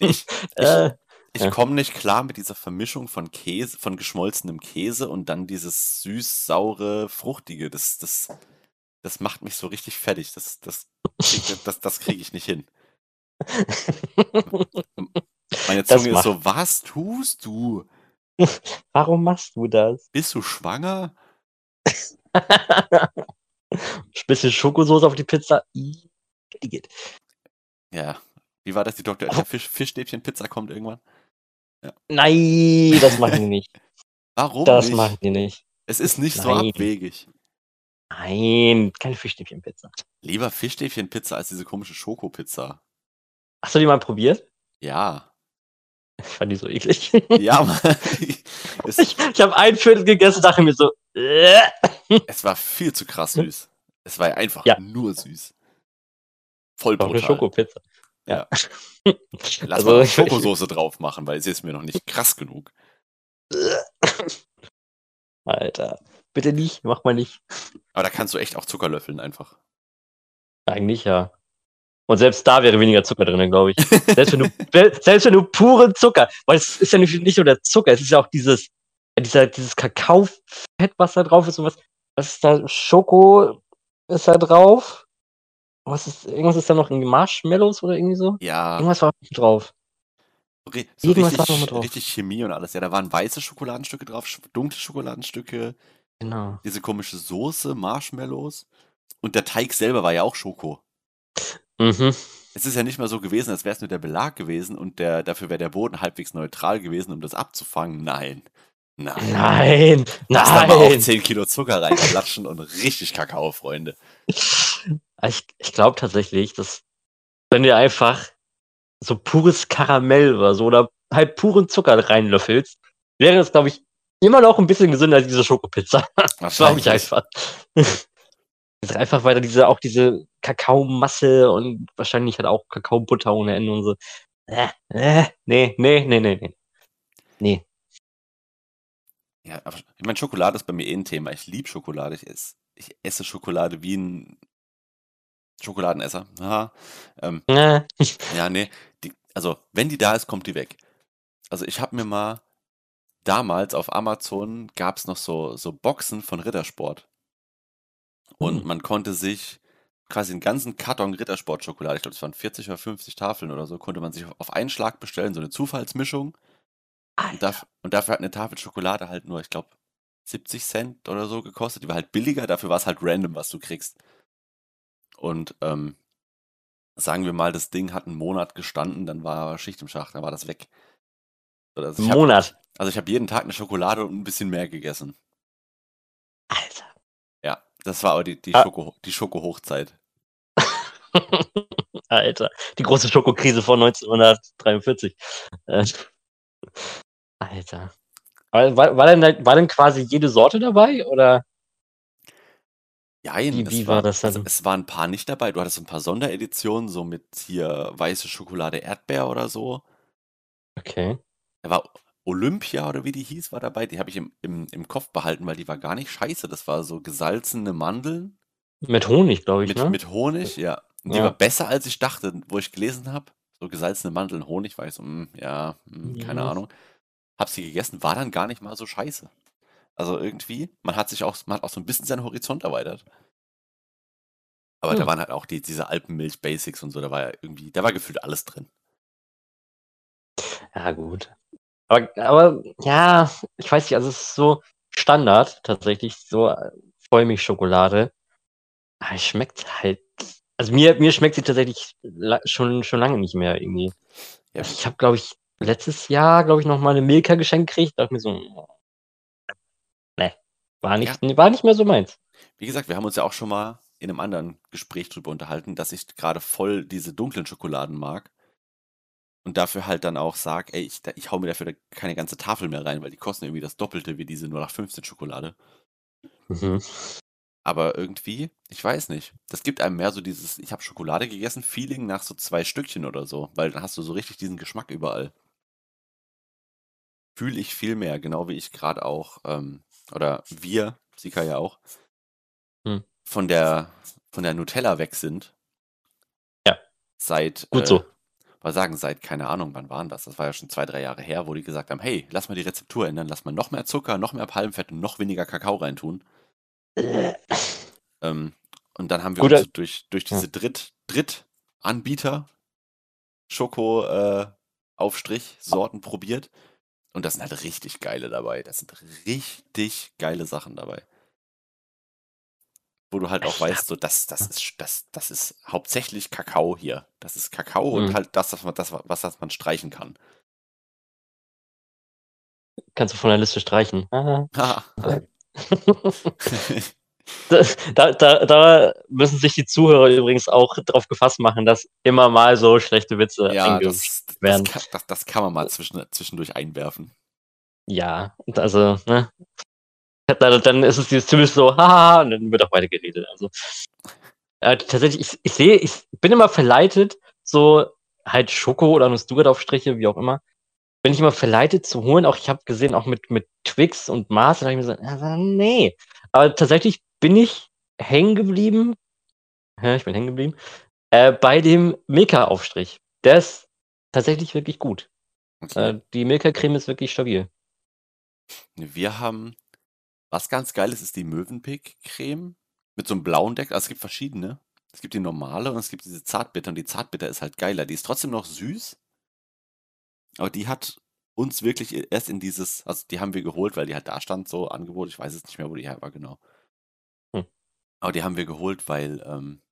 Ich, ich, äh, ich ja. komme nicht klar mit dieser Vermischung von Käse, von geschmolzenem Käse und dann dieses süß-saure, fruchtige. Das, das, das macht mich so richtig fertig. Das, das, krieg- das, das kriege ich nicht hin. Meine Zunge ist so, was tust du? Warum machst du das? Bist du schwanger? Bisschen Schokosoße auf die Pizza. Ih, geht. Ja. Wie war das? Die Dr. Oetker Fisch, Fischstäbchen-Pizza kommt irgendwann? Nein, das machen die nicht. Warum Das nicht? machen die nicht. Es ist nicht so Nein. abwegig. Nein, keine Fischstäbchenpizza. Lieber Fischstäbchen-Pizza als diese komische Schokopizza. Hast du die mal probiert? Ja. Ich fand die so eklig. Ja, Mann. Ich, ich habe ein Viertel gegessen, dachte mir so, äh. es war viel zu krass süß. Es war einfach Ja. nur süß. Voll Doch eine brutal. Schokopizza. Ja. Lass Also, mal Schokosoße drauf machen, weil sie ist mir noch nicht krass genug. Alter, bitte nicht, mach mal nicht. Aber da kannst du echt auch Zucker löffeln einfach. Eigentlich ja. Und selbst da wäre weniger Zucker drin, glaube ich. Selbst wenn du, selbst wenn du puren Zucker, weil es ist ja nicht, nicht nur der Zucker, es ist ja auch dieses, dieser, dieses Kakaofett, was da drauf ist und was, was ist da, Schoko ist da drauf. Was ist, irgendwas ist da noch irgendwie Marshmallows oder irgendwie so? Ja, Irgendwas war drauf. ri- so irgendwas war richtig, noch mit drauf. richtig Chemie und alles. Ja, da waren weiße Schokoladenstücke drauf, dunkle Schokoladenstücke, Genau. diese komische Soße, Marshmallows. Und der Teig selber war ja auch Schoko. Mhm. Es ist ja nicht mal so gewesen, als wäre es nur der Belag gewesen und der, dafür wäre der Boden halbwegs neutral gewesen, um das abzufangen. Nein. Nein. Nein, Lass da mal auch nein. 10 Kilo Zucker reinklatschen und richtig Kakao, Freunde. Ich, ich glaube tatsächlich, dass wenn du einfach so pures Karamell oder so oder halt puren Zucker reinlöffelst, wäre es, glaube ich, immer noch ein bisschen gesünder als diese Schokopizza. Das glaube ich einfach. Das ist einfach weiter diese, auch diese Kakaomasse und wahrscheinlich hat auch Kakaobutter ohne Ende und so. Äh, äh, nee, nee, nee, nee, nee. Nee. Ja, aber ich meine, Schokolade ist bei mir eh ein Thema. Ich liebe Schokolade. Ich esse, ich esse Schokolade wie ein Schokoladenesser. Aha. Ähm, Äh, ja, nee. Die, also, wenn die da ist, kommt die weg. Also, ich habe mir mal damals auf Amazon gab es noch so, so Boxen von Rittersport. Und Hm. man konnte sich quasi einen ganzen Karton Rittersport-Schokolade, ich glaube, es waren 40 oder 50 Tafeln oder so, konnte man sich auf- einen Schlag bestellen, so eine Zufallsmischung. Und, daf und dafür hat eine Tafel Schokolade halt nur, ich glaube, 70 Cent oder so gekostet. Die war halt billiger, dafür war es halt random, was du kriegst. Und ähm, sagen wir mal, das Ding hat einen Monat gestanden, dann war Schicht im Schacht, dann war das weg. So, also ich hab, Monat. Also ich habe jeden Tag eine Schokolade und ein bisschen mehr gegessen. Alter. Ja, das war aber die, die, Ah. Schoko, die Schoko-Hochzeit. Alter. Die große Schokokrise von 1943. Äh, Alter. War, war, denn, war denn quasi jede Sorte dabei? Oder? Jein, Wie- es wie war das also dann? es waren ein paar nicht dabei. Du hattest ein paar Sondereditionen, so mit hier weiße Schokolade Erdbeer oder so. Okay. Da war Olympia oder wie die hieß, war dabei. Die habe ich im, im, im Kopf behalten, weil die war gar nicht scheiße. Das war so gesalzene Mandeln Mit Honig, glaube ich, mit, ne? mit Honig, ja. Und die Ja. war besser, als ich dachte, wo ich gelesen habe. So gesalzene Mandeln, Honig, war ich so, mm, ja, mm, keine Ja. Ahnung. Hab sie gegessen, war dann gar nicht mal so scheiße. Also irgendwie, man hat sich auch, man hat auch so ein bisschen seinen Horizont erweitert. Aber da Hm. waren halt auch die, diese Alpenmilch-Basics und so, da war ja irgendwie, da war gefühlt alles drin. Ja, gut. Aber, aber ja, ich weiß nicht, also es ist so Standard tatsächlich, so Vollmilchschokolade. Aber es schmeckt halt. Also mir, mir schmeckt sie tatsächlich schon, schon lange nicht mehr irgendwie. Ja, Ich habe, glaube ich, letztes Jahr, glaube ich, noch mal eine Milka geschenkt gekriegt. Dachte mir so, ne, war nicht, nee, war nicht mehr so meins. Wie gesagt, wir haben uns ja auch schon mal in einem anderen Gespräch drüber unterhalten, dass ich gerade voll diese dunklen Schokoladen mag. Und dafür halt dann auch sag, ey, ich, ich hau mir dafür keine ganze Tafel mehr rein, weil die kosten irgendwie das Doppelte wie diese 0815 Schokolade. Mhm. Aber irgendwie, ich weiß nicht. Das gibt einem mehr so dieses, ich habe Schokolade gegessen, Feeling nach so zwei Stückchen oder so, weil dann hast du so richtig diesen Geschmack überall. Fühle ich viel mehr, genau wie ich gerade auch, ähm, oder wir, Sika ja auch, hm. von der von der Nutella weg sind. Ja. Seit, Gut äh, so. Mal sagen, seit, keine Ahnung, wann waren das? Das war ja schon zwei, drei Jahre her, wo die gesagt haben, hey, lass mal die Rezeptur ändern, lass mal noch mehr Zucker, noch mehr Palmfett und noch weniger Kakao reintun. ähm, und dann haben wir Guter, uns durch, durch diese. Dritt, Drittanbieter Schoko äh, Aufstrich Sorten probiert. Und das sind halt richtig geile dabei. Das sind richtig geile Sachen dabei. Wo du halt auch weißt, so, das, das, ist, das, das ist hauptsächlich Kakao hier. Das ist Kakao mhm. und halt das, was man, das, was das man streichen kann. Kannst du von der Liste streichen. da, da, da, müssen sich die Zuhörer übrigens auch drauf gefasst machen, dass immer mal so schlechte Witze ja, das, werden. Das kann, das, das kann man mal zwischen, zwischendurch einwerfen. Ja, also, ne? Dann, ist es dieses typisch so, haha, und dann wird auch weiter geredet. Also, äh, tatsächlich, ich, ich sehe, ich bin immer verleitet, so halt Schoko oder Nuss-Nougat-Aufstriche, wie auch immer, bin ich immer verleitet zu holen. Auch ich habe gesehen, auch mit, mit Twix und Mars, da habe ich mir gesagt, also, nee. Aber tatsächlich bin ich hängen geblieben, ja, ich bin hängen geblieben, äh, bei dem Milka-Aufstrich. Der ist tatsächlich wirklich gut. Okay. Äh, die Milka-Creme ist wirklich stabil. Wir haben, was ganz geil ist, ist die Mövenpick-Creme mit so einem blauen Deckel. Also es gibt verschiedene. Es gibt die normale und es gibt diese Zartbitter und die Zartbitter ist halt geiler. Die ist trotzdem noch süß, aber die hat uns wirklich erst in dieses, also die haben wir geholt, weil die halt da stand, so Angebot. Ich weiß jetzt nicht mehr, wo die her war, genau. Hm. Aber die haben wir geholt, weil ähm,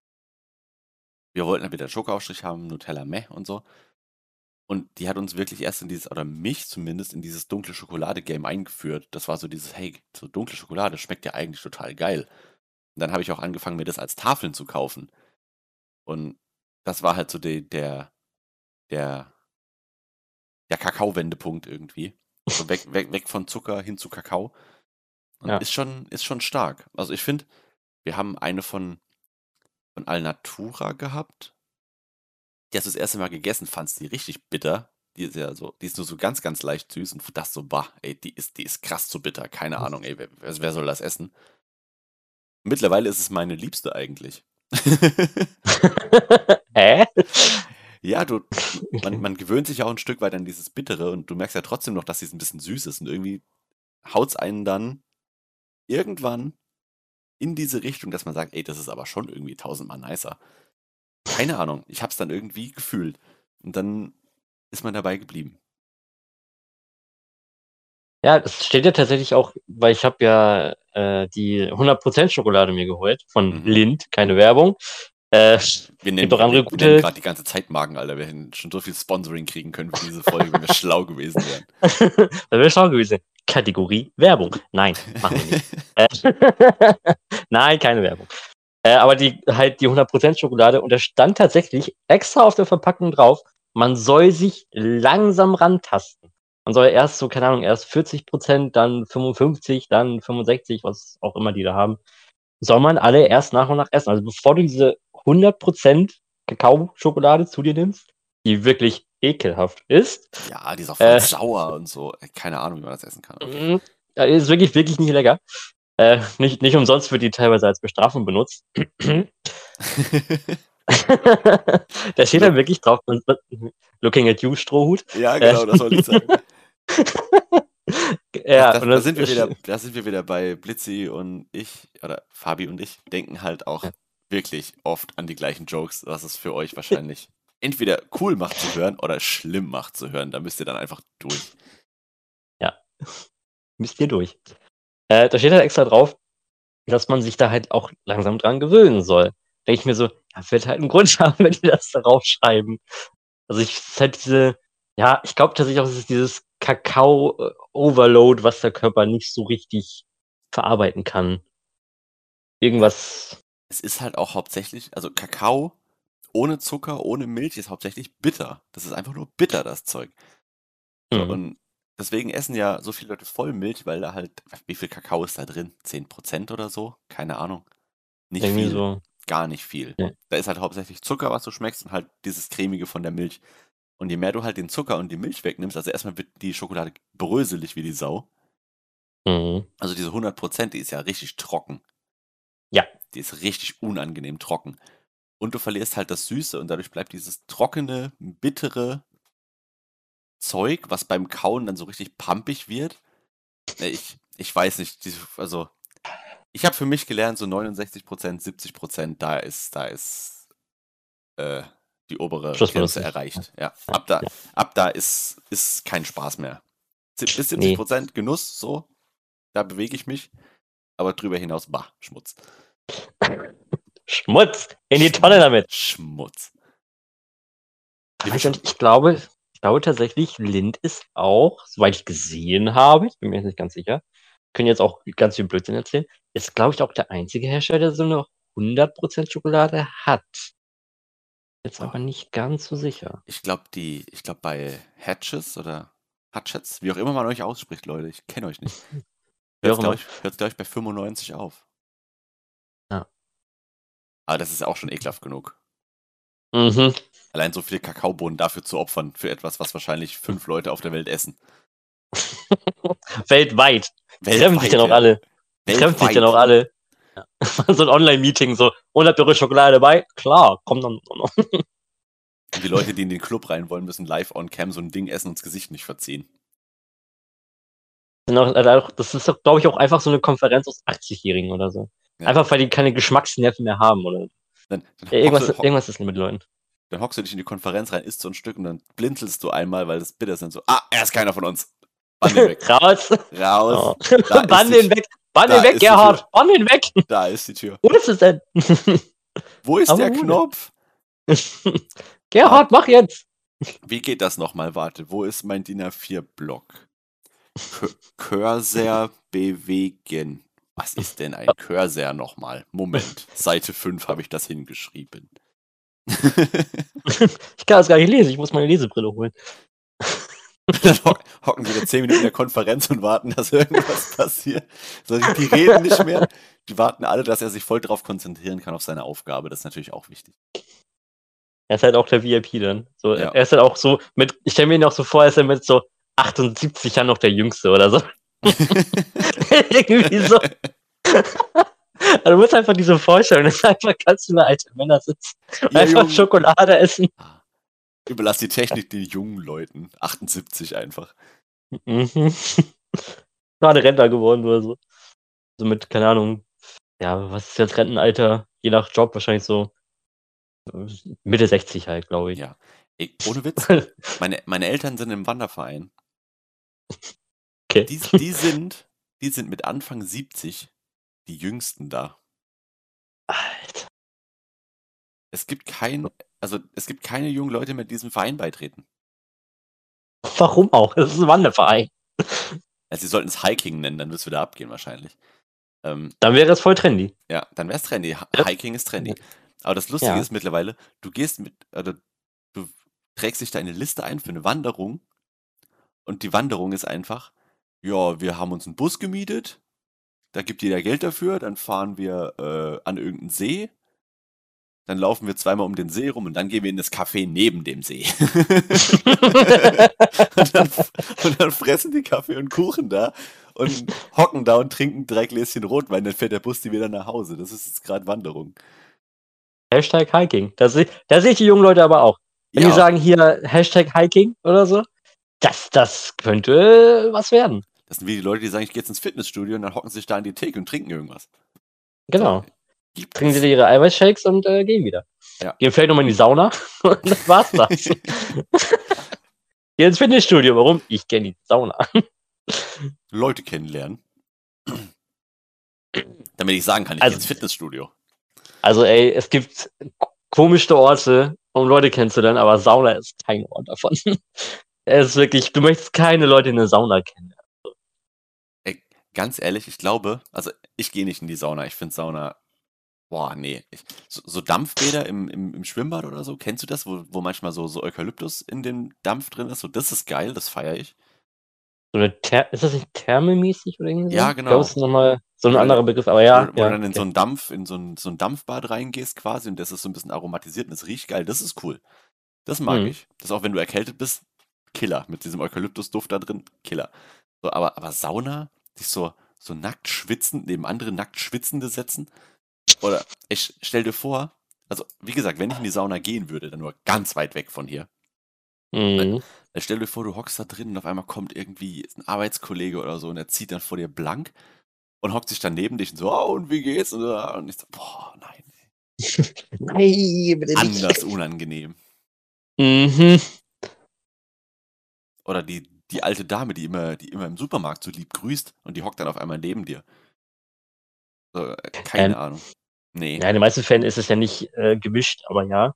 wir wollten halt wieder Schokoausstrich haben, Nutella Meh und so. Und die hat uns wirklich erst in dieses, oder mich zumindest, in dieses dunkle Schokolade-Game eingeführt. Das war so dieses, hey, so dunkle Schokolade schmeckt ja eigentlich total geil. Und dann habe ich auch angefangen, mir das als Tafeln zu kaufen. Und das war halt so de, der, der der Kakao-Wendepunkt irgendwie. Also weg, weg, weg von Zucker hin zu Kakao. Und ja. ist schon, ist schon stark. Also ich finde, wir haben eine von, von Alnatura gehabt. Die hast du das erste Mal gegessen, fandst die richtig bitter. Die ist ja so, die ist nur so ganz, ganz leicht süß und das so, bah, ey, die ist, die ist krass zu bitter. Keine hm. Ahnung, ey, wer, wer soll das essen? Mittlerweile ist es meine Liebste eigentlich. Hä? Ja, du, man, man gewöhnt sich auch ein Stück weit an dieses Bittere und du merkst ja trotzdem noch, dass sie ein bisschen süß ist und irgendwie haut es einen dann irgendwann in diese Richtung, dass man sagt, ey, das ist aber schon irgendwie tausendmal nicer. Keine Ahnung, ich hab's dann irgendwie gefühlt und dann ist man dabei geblieben. Ja, das steht ja tatsächlich auch, weil ich habe ja äh, die 100% Schokolade mir geholt von mhm. Lind, keine Werbung. Äh, wir nehmen doch andere gute. gerade die ganze Zeit Magen, Alter. Wir hätten schon so viel Sponsoring kriegen können für diese Folge, wenn wir schlau gewesen wären. wenn wir schlau gewesen Kategorie Werbung. Nein, machen wir nicht. äh, Nein, keine Werbung. Äh, aber die halt die 100% Schokolade und da stand tatsächlich extra auf der Verpackung drauf, man soll sich langsam rantasten. Man soll erst so, keine Ahnung, erst 40%, dann 55, dann 65, was auch immer die da haben, soll man alle erst nach und nach essen. Also bevor du diese 100% Kakao-Schokolade zu dir nimmst, die wirklich ekelhaft ist. Ja, die ist auch voll äh, sauer und so. Keine Ahnung, wie man das essen kann. Okay. Mhm. Ist wirklich, wirklich nicht lecker. Äh, nicht, nicht umsonst wird die teilweise als Bestrafung benutzt. da steht dann wirklich drauf, looking at you, Strohhut. Ja, genau, das wollte ich sagen. ja, das, da, sind wir wieder, da sind wir wieder bei Blitzy und ich, oder Fabi und ich, denken halt auch ja wirklich oft an die gleichen Jokes, was es für euch wahrscheinlich entweder cool macht zu hören oder schlimm macht zu hören. Da müsst ihr dann einfach durch. Ja, müsst ihr durch. Äh, da steht halt extra drauf, dass man sich da halt auch langsam dran gewöhnen soll. Denke ich mir so, ja, wird halt einen Grund haben, wenn die das darauf schreiben. Also ich es halt diese, ja, ich glaube tatsächlich auch, es ist dieses Kakao-Overload, was der Körper nicht so richtig verarbeiten kann. Irgendwas es ist halt auch hauptsächlich, also Kakao ohne Zucker, ohne Milch ist hauptsächlich bitter. Das ist einfach nur bitter, das Zeug. Mhm. Und deswegen essen ja so viele Leute Vollmilch, weil da halt, wie viel Kakao ist da drin? 10% oder so? Keine Ahnung. Nicht Irgendwie viel, so. gar nicht viel. Nee. Da ist halt hauptsächlich Zucker, was du schmeckst und halt dieses cremige von der Milch. Und je mehr du halt den Zucker und die Milch wegnimmst, also erstmal wird die Schokolade bröselig wie die Sau. Mhm. Also diese 100%, die ist ja richtig trocken. Ja. Die ist richtig unangenehm trocken. Und du verlierst halt das Süße und dadurch bleibt dieses trockene, bittere Zeug, was beim Kauen dann so richtig pampig wird. Ne, Ich, ich weiß nicht, also ich habe für mich gelernt, so 69%, 70%, da ist, da ist äh, die obere Grenze erreicht. Ja, ab da, ab da ist, ist kein Spaß mehr. Bis Nee. 70% Genuss, so, da bewege ich mich. Aber drüber hinaus, bah, Schmutz. Schmutz! In die Tonne damit! Schmutz. Ich, ich glaube, ich glaube tatsächlich, Lind ist auch, soweit ich gesehen habe, ich bin mir jetzt nicht ganz sicher, können jetzt auch ganz viel Blödsinn erzählen, ist, glaube ich, auch der einzige Hersteller, der so eine 100% Schokolade hat. Jetzt aber nicht ganz so sicher. Ich glaube, die, ich glaube, bei Hatches oder Hatchets, wie auch immer man euch ausspricht, Leute, ich kenne euch nicht. Hört immer. euch, hört's gleich bei 95 auf. Ja. Aber das ist auch schon ekelhaft genug. Mhm. Allein so viele Kakaobohnen dafür zu opfern, für etwas, was wahrscheinlich fünf Leute auf der Welt essen. Weltweit. Treffen sich dann auch alle. Treffen sich dann auch alle. Ja. so ein Online-Meeting, so, und habt ihr eure Schokolade dabei? Klar, komm dann. Und die Leute, die in den Club rein wollen, müssen live on cam so ein Ding essen und das Gesicht nicht verziehen. Das ist doch, glaube ich, auch einfach so eine Konferenz aus 80-Jährigen oder so. Ja. Einfach, weil die keine Geschmacksnerven mehr haben oder Dann, dann, irgendwas, hockst du, irgendwas ist mit Leuten. dann hockst du dich in die Konferenz rein, isst so ein Stück und dann blinzelst du einmal, weil das bitter ist so, ah, er ist keiner von uns. Bann den weg. Raus. Raus. Oh. Bann den weg. Bann den weg, Gerhard. Bann den weg. Da ist die Tür. Wo ist es denn? Wo ist Aber der? Knopf? Gerhard, mach jetzt. Wie geht das nochmal? Warte, wo ist mein DIN A4-Block? Cursor bewegen. Was ist denn ein Cursor nochmal? Moment, Seite 5 habe ich das hingeschrieben. Ich kann das gar nicht lesen. Ich muss meine Lesebrille holen. Dann hock, hocken sie da 10 Minuten in der Konferenz und warten, dass irgendwas passiert. So, die, reden nicht mehr. Die warten alle, dass er sich voll drauf konzentrieren kann auf seine Aufgabe. Das ist natürlich auch wichtig. Er ist halt auch der VIP dann. So, Ja. Er ist halt auch so mit, ich stelle mir ihn auch so vor, ist er mit so 78 Jahren noch der Jüngste oder so. Irgendwie so. Also du musst einfach diese Vorstellung, dass einfach ganz viele alte Männer sitzen und Ja, einfach Junge. Schokolade essen. Überlass die Technik den jungen Leuten. 78 einfach. Mhm. Gerade Rentner geworden oder so. So mit, keine Ahnung, ja, was ist jetzt Rentenalter? Je nach Job wahrscheinlich so Mitte 60 halt, glaube ich. Ja. Ey, ohne Witz, meine, meine Eltern sind im Wanderverein. Okay. Die, die, sind, die sind mit Anfang 70 die jüngsten da. Alter. Es gibt kein, also es gibt keine jungen Leute mehr, die diesem Verein beitreten. Warum auch? Das ist ein Wanderverein. Also sie sollten es Hiking nennen, dann wird es wieder abgehen wahrscheinlich. Ähm, Dann wäre es voll trendy. ja, dann wäre es trendy. Hi- Ja. Hiking ist trendy. Aber das Lustige Ja. ist mittlerweile, du gehst mit, also du trägst dich da eine Liste ein für eine Wanderung und die Wanderung ist einfach, ja, wir haben uns einen Bus gemietet, da gibt jeder Geld dafür, dann fahren wir äh, an irgendeinen See, dann laufen wir zweimal um den See rum und dann gehen wir in das Café neben dem See. und, dann, und dann fressen die Kaffee und Kuchen da und hocken da und trinken drei Gläschen Rotwein, dann fährt der Bus die wieder nach Hause. Das ist jetzt gerade Wanderung. Hashtag Hiking. Da sehe seh ich die jungen Leute aber auch. Wenn die sagen hier Hashtag Hiking oder so, das, das könnte was werden. Das sind wie die Leute, die sagen, ich gehe jetzt ins Fitnessstudio und dann hocken sie sich da an die Theke und trinken irgendwas. Genau. Gibt Trinken sie ihre Eiweißshakes und äh, gehen wieder. Ja. Gehen vielleicht nochmal in die Sauna und dann war's das. Geh ins Fitnessstudio. Warum? Ich in die Sauna. Leute kennenlernen. Damit ich sagen kann, ich Also- gehe ins Fitnessstudio. Also ey, es gibt komische Orte, um Leute kennenzulernen, aber Sauna ist kein Ort davon. Es ist wirklich, du möchtest keine Leute in der Sauna kennen. Ganz ehrlich, ich glaube, also ich gehe nicht in die Sauna. Ich finde Sauna Boah, nee. Ich, so, so Dampfbäder im, im, im Schwimmbad oder so, kennst du das, wo, wo manchmal so, so Eukalyptus in dem Dampf drin ist? So, das ist geil, das feiere ich. So eine Ther ist das nicht thermemäßig oder irgendwie so? Ja, Ich glaube, genau. es ist nochmal so ein anderer Begriff, aber ja. wo, wo ja, du dann in so einen Dampf, in so ein, so ein Dampfbad reingehst quasi und das ist so ein bisschen aromatisiert und es riecht geil. Das ist cool. Das mag Mhm. ich. Das auch wenn du erkältet bist, Killer. Mit diesem Eukalyptusduft da drin, Killer. So, aber, aber Sauna, sich so, so nackt schwitzend, neben andere nackt Schwitzende setzen. Oder ich stell dir vor, also wie gesagt, wenn ich in die Sauna gehen würde, dann nur ganz weit weg von hier. Mhm. Dann stell dir vor, du hockst da drin und auf einmal kommt irgendwie ein Arbeitskollege oder so und er zieht dann vor dir blank und hockt sich dann neben dich und so, oh, und wie geht's? Und, äh, und ich so, boah, nein, Nein, bitte nicht. anders unangenehm. Mhm. Oder die, die alte Dame, die immer, die immer im Supermarkt so lieb grüßt und die hockt dann auf einmal neben dir. So, äh, keine Ähm, Ahnung. Nee. Ja, in den meisten Fällen ist es ja nicht äh, gemischt, aber ja.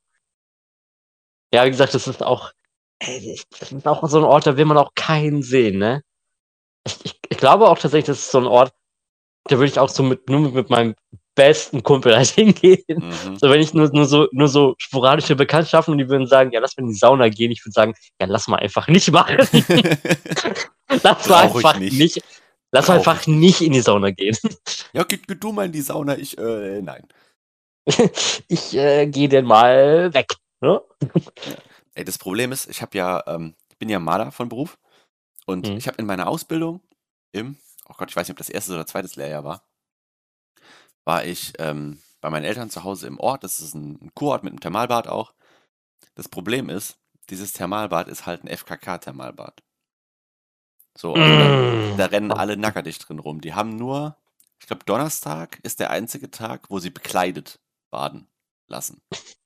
Ja, wie gesagt, das ist auch, ey, das ist auch so ein Ort, da will man auch keinen sehen, ne? Ich, ich, ich glaube auch tatsächlich, das ist so ein Ort, da würde ich auch so mit, nur mit, mit meinem besten Kumpel halt hingehen. Mhm. So, wenn ich nur, nur so, nur so sporadische Bekanntschaften und die würden sagen, ja, lass mal in die Sauna gehen, ich würde sagen, ja, lass mal einfach nicht machen. lass mal ich einfach nicht. nicht. Lass mal Brauch einfach nicht in die Sauna gehen. ja, geh, geh du mal in die Sauna, ich, äh, nein. ich äh, gehe denn mal weg. Ne? Ey, das Problem ist, ich habe ja, ähm, ich bin ja Maler von Beruf und Mhm. ich habe in meiner Ausbildung im, oh Gott, ich weiß nicht, ob das erstes oder zweites Lehrjahr war, war ich ähm, bei meinen Eltern zu Hause im Ort. Das ist ein, ein Kurort mit einem Thermalbad auch. Das Problem ist, dieses Thermalbad ist halt ein FKK-Thermalbad. So, also da, Mm. da rennen alle nackerdicht drin rum. Die haben nur, ich glaube, Donnerstag ist der einzige Tag, wo sie bekleidet baden lassen.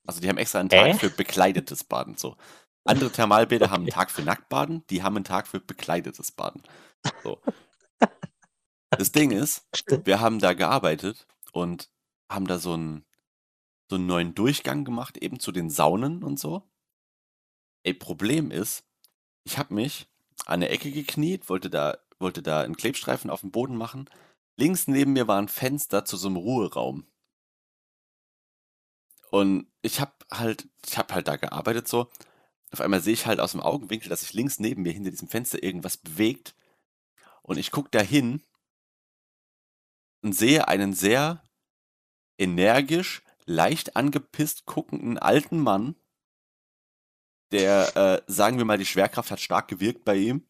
Also die haben extra einen Tag Äh? für bekleidetes Baden. So. Andere Thermalbäder haben einen Tag für Nacktbaden, die haben einen Tag für bekleidetes Baden. So. Das Ding ist, wir haben da gearbeitet und haben da so einen, so einen neuen Durchgang gemacht, eben zu den Saunen und so. Ey, Problem ist, ich habe mich an der Ecke gekniet, wollte da, wollte da einen Klebstreifen auf dem Boden machen. Links neben mir war ein Fenster zu so einem Ruheraum. Und ich habe halt, ich habe halt da gearbeitet so. Auf einmal sehe ich halt aus dem Augenwinkel, dass sich links neben mir hinter diesem Fenster irgendwas bewegt. Und ich gucke da hin sehe einen sehr energisch, leicht angepisst guckenden alten Mann, der, äh, sagen wir mal, die Schwerkraft hat stark gewirkt bei ihm.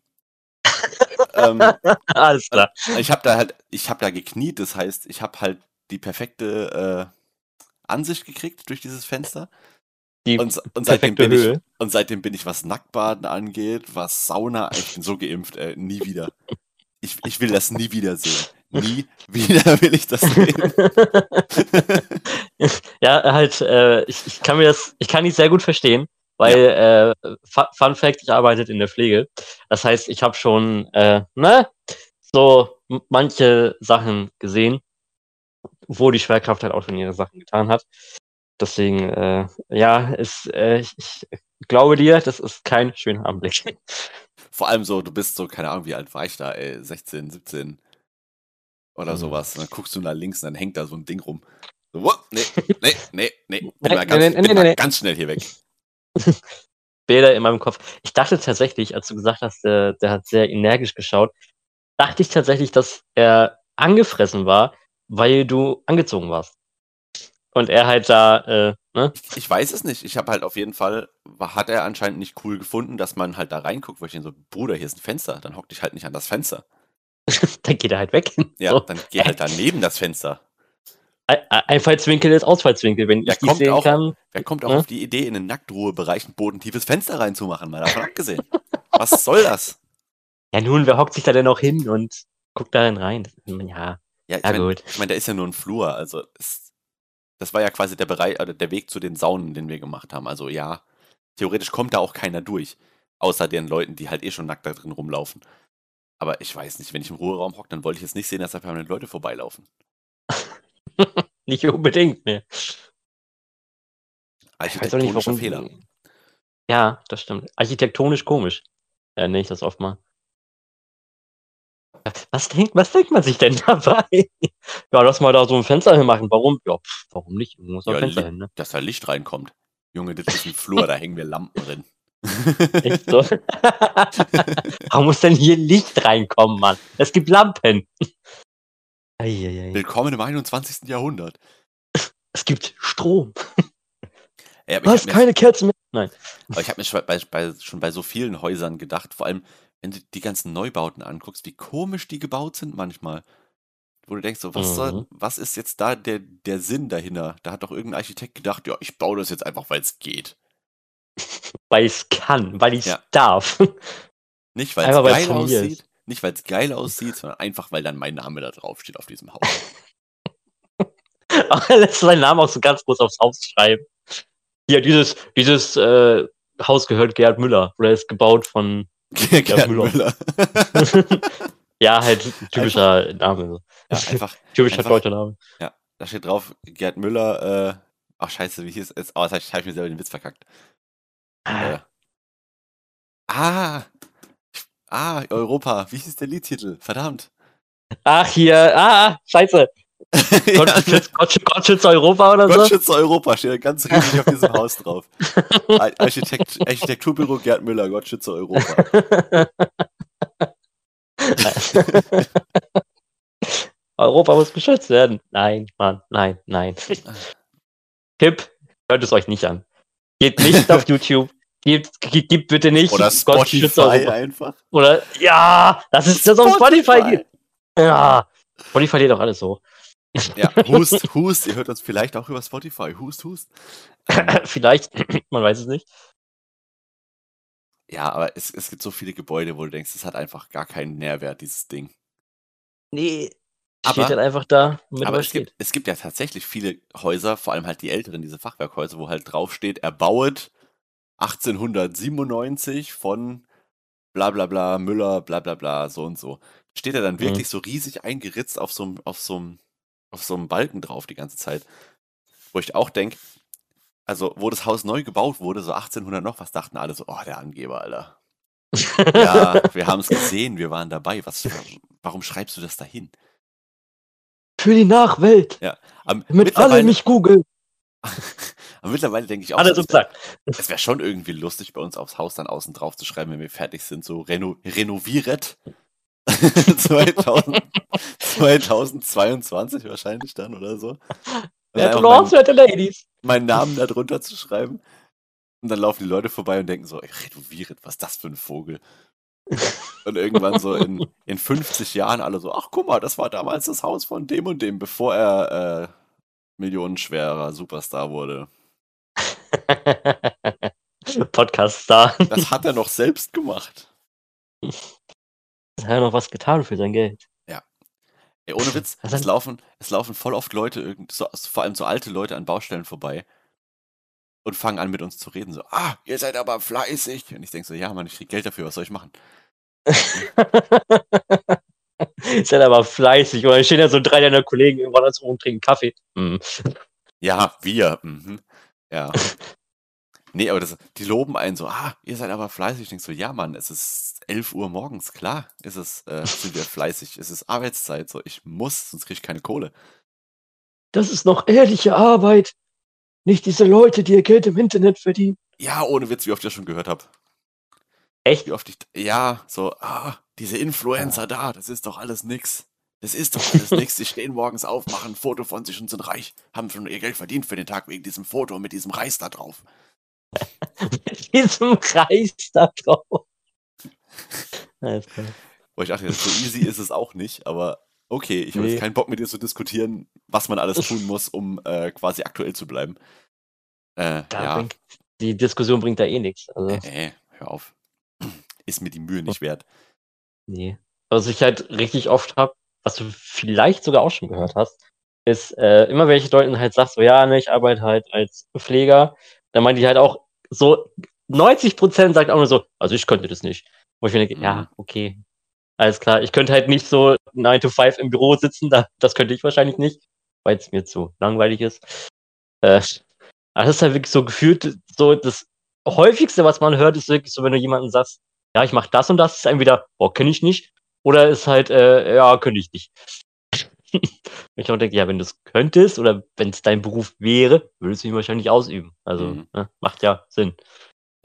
ähm, Alles klar. ich habe da halt, ich habe da gekniet, das heißt, ich habe halt die perfekte äh, Ansicht gekriegt durch dieses Fenster. Die Und, und, seitdem bin ich, und seitdem bin ich, was Nacktbaden angeht, was Sauna, ich bin so geimpft, ey, nie wieder. Ich, ich will das nie wieder sehen. Nie wieder will ich das sehen. ja, halt, äh, ich, ich kann mir das, ich kann dich sehr gut verstehen, weil, äh, Fu- Fun Fact, ich arbeite in der Pflege. Das heißt, ich habe schon, äh, ne, so manche Sachen gesehen, wo die Schwerkraft halt auch schon ihre Sachen getan hat. Deswegen, äh, ja, ist, äh, ich, ich glaube dir, das ist kein schöner Anblick. Vor allem so, du bist so, keine Ahnung, wie alt war ich da, ey, 16, 17 oder Mhm. sowas. Und dann guckst du nach links und dann hängt da so ein Ding rum. So, wo? Nee, nee, nee, nee. Bin mal ganz, bin mal ganz schnell hier weg. Bilder in meinem Kopf. Ich dachte tatsächlich, als du gesagt hast, der, der hat sehr energisch geschaut, dachte ich tatsächlich, dass er angefressen war, weil du angezogen warst. Und er halt da, äh, ne? Ich weiß es nicht. Ich habe halt auf jeden Fall, hat er anscheinend nicht cool gefunden, dass man halt da reinguckt, weil ich den so, Bruder, hier ist ein Fenster. Dann hock dich halt nicht an das Fenster. dann geht er halt weg. Ja, So. dann geh halt daneben das Fenster. Ein- ein- Einfallswinkel ist Ausfallswinkel, wenn Ja, ich kommt sehen auch- kann. Wer kommt auch Ja. auf die Idee, in den Nacktruhebereich ein bodentiefes Fenster reinzumachen? Mal davon abgesehen. Was soll das? Ja, nun, wer hockt sich da denn auch hin und guckt da dann rein? Ja, Ja, ich ja meine, gut. ich mein, da ist ja nur ein Flur. Also, es, das war ja quasi der Bereich, oder der Weg zu den Saunen, den wir gemacht haben. Also, ja, theoretisch kommt da auch keiner durch. Außer den Leuten, die halt eh schon nackt da drin rumlaufen. Aber ich weiß nicht, wenn ich im Ruheraum hocke, dann wollte ich jetzt nicht sehen, dass da permanent Leute vorbeilaufen. Nicht unbedingt, ne. Ich weiß auch nicht, Architektonischer. Fehler. Ja, das stimmt. Architektonisch komisch. Äh, nenne ich das oft mal. Was denkt, was denkt man sich denn dabei? ja, lass mal da so ein Fenster hinmachen. Warum? Ja, pff, warum nicht? Muss ein Ja, Fenster hin, ne? Dass da Licht reinkommt. Junge, das ist ein Flur, da hängen wir Lampen drin. Echt so? warum muss denn hier Licht reinkommen, Mann? Es gibt Lampen. Eieiei. Willkommen im 21. Jahrhundert. Es gibt Strom. Habe mir, keine Kerzen mehr. Nein. aber ich hab mir schon, bei, bei, schon bei so vielen Häusern gedacht, vor allem, wenn du die ganzen Neubauten anguckst, wie komisch die gebaut sind manchmal. Wo du denkst, so, was, soll, Mhm. was ist jetzt da der, der Sinn dahinter? Da hat doch irgendein Architekt gedacht, ja, ich baue das jetzt einfach, weil es geht. Weil ich es kann, weil ich es Ja. darf. Nicht, weil es Einfach, geil aussieht, nicht, weil es geil aussieht, sondern einfach, weil dann mein Name da drauf steht auf diesem Haus. Aber er lässt seinen Namen auch so ganz groß aufs Haus schreiben. Hier, dieses, dieses äh, Haus gehört Gerhard Müller. Oder ist gebaut von. Gerd Müller. Müller. ja, halt typischer Name. So. Ja, einfach, Typischer einfach- deutscher Name. da steht drauf, Gerd Müller, äh, ach scheiße, wie hieß es? Oh, jetzt habe ich, hab ich mir selber den Witz verkackt. Äh, ah, ah, Europa, wie hieß der Liedtitel? Verdammt. Ach, hier, ah, scheiße. Gott, ja, schützt, Gott, schützt- Gott schützt Europa oder Gott so? schütze Europa, steht ganz riesig auf diesem Haus drauf. Ar- Architekt, Architekturbüro Gerd Müller, Gott schütze Europa. Europa muss geschützt werden. Nein, Mann, nein, nein. Tipp, hört es euch nicht an. Geht nicht auf YouTube. Gebt, ge- gebt bitte nicht Oder Gott Spotify Europa. einfach. Oder, ja, das ist das auf Spotify gibt. Ja, Spotify lädt auch alles so. Ja, Hust, Hust, ihr hört uns vielleicht auch über Spotify. Hust, Hust. Vielleicht, man weiß es nicht. ja, aber es, es gibt so viele Gebäude, wo du denkst, es hat einfach gar keinen Nährwert, dieses Ding. Nee, Aber- steht halt einfach da, mit Aber es gibt, es gibt ja tatsächlich viele Häuser, vor allem halt die älteren, diese Fachwerkhäuser, wo halt draufsteht, erbauet 1897 von bla bla bla, Müller, bla bla bla, so und so. Steht er dann Mhm. wirklich so riesig eingeritzt auf so einem, auf auf Balken drauf die ganze Zeit. Wo ich auch denke, also wo das Haus neu gebaut wurde, so 1800 noch, was dachten alle so, oh, der Angeber, Alter. Ja, wir haben es gesehen, wir waren dabei. Was, warum schreibst du das dahin? Für die Nachwelt, Aber damit mittlerweile- alle mich googeln. Aber mittlerweile denke ich auch, gesagt. es wäre schon irgendwie lustig, bei uns aufs Haus dann außen drauf zu schreiben, wenn wir fertig sind, so reno renoviert. 2000, 2022 wahrscheinlich dann oder so. Werte Lords, meinen, werte Ladies. meinen Namen da drunter zu schreiben. Und dann laufen die Leute vorbei und denken so, ey, renoviert, was ist das für ein Vogel? Und irgendwann so in, in 50 Jahren alle so, ach guck mal, das war damals das Haus von dem und dem, bevor er äh, millionenschwerer Superstar wurde. Podcast-Star. Das hat er noch selbst gemacht. Hat er noch was getan für sein Geld? Ey, ohne Witz, es laufen, es laufen voll oft Leute, so, vor allem so alte Leute an Baustellen vorbei und fangen an mit uns zu reden. So, ah, ihr seid aber fleißig. Und ich denke so, ja, Mann, ich krieg Geld dafür, was soll ich machen? Ist ja aber fleißig. Oder stehen ja so drei deiner Kollegen irgendwann als rum und trinken Kaffee. Hm. Ja, wir. Mhm. Ja. Nee, aber das, die loben einen so, ah, ihr seid aber fleißig. Ich denke so, ja, Mann, es ist 11 Uhr morgens, klar, ist es, äh, sind wir fleißig. Es ist Arbeitszeit, so, ich muss, sonst krieg ich keine Kohle. Das ist noch ehrliche Arbeit. Nicht diese Leute, die ihr Geld im Internet verdienen. Ja, ohne Witz, wie oft ich das schon gehört habe. Echt? Wie oft ich, ja, so, ah, diese Influencer da, das ist doch alles nix. Das ist doch alles nix. Die stehen morgens auf, machen ein Foto von sich und sind reich. Haben schon ihr Geld verdient für den Tag wegen diesem Foto mit diesem Reis da drauf. Mit diesem Kreis da drauf. Alles klar. Wo ich dachte, so easy ist es auch nicht, aber okay, ich habe Nee. jetzt keinen Bock mit dir zu diskutieren, was man alles tun muss, um äh, quasi aktuell zu bleiben. Äh, ja, bringt, die Diskussion bringt da eh nichts. Also, äh, hör auf. Ist mir die Mühe nicht wert. nee. Was ich halt richtig oft habe, was du vielleicht sogar auch schon gehört hast, ist, äh, immer wenn ich Leuten halt sag, so, ja, ne, ich arbeite halt als Pfleger, dann meinen die halt auch so, 90 Prozent sagt auch nur so, also ich könnte das nicht. Wo ich mir denke, Mhm. ja, okay, alles klar. Ich könnte halt nicht so 9 to 5 im Büro sitzen, da, das könnte ich wahrscheinlich nicht, weil es mir zu langweilig ist. Äh, aber das ist halt wirklich so gefühlt, so das häufigste, was man hört, ist wirklich so, wenn du jemanden sagst, ja, ich mache das und das, ist entweder, boah, kenne ich nicht, oder ist halt, äh, ja, könnte ich nicht. ich auch denke, ja, wenn du es könntest oder wenn es dein Beruf wäre, würdest du ihn wahrscheinlich ausüben. Also Mhm. ne, macht ja Sinn.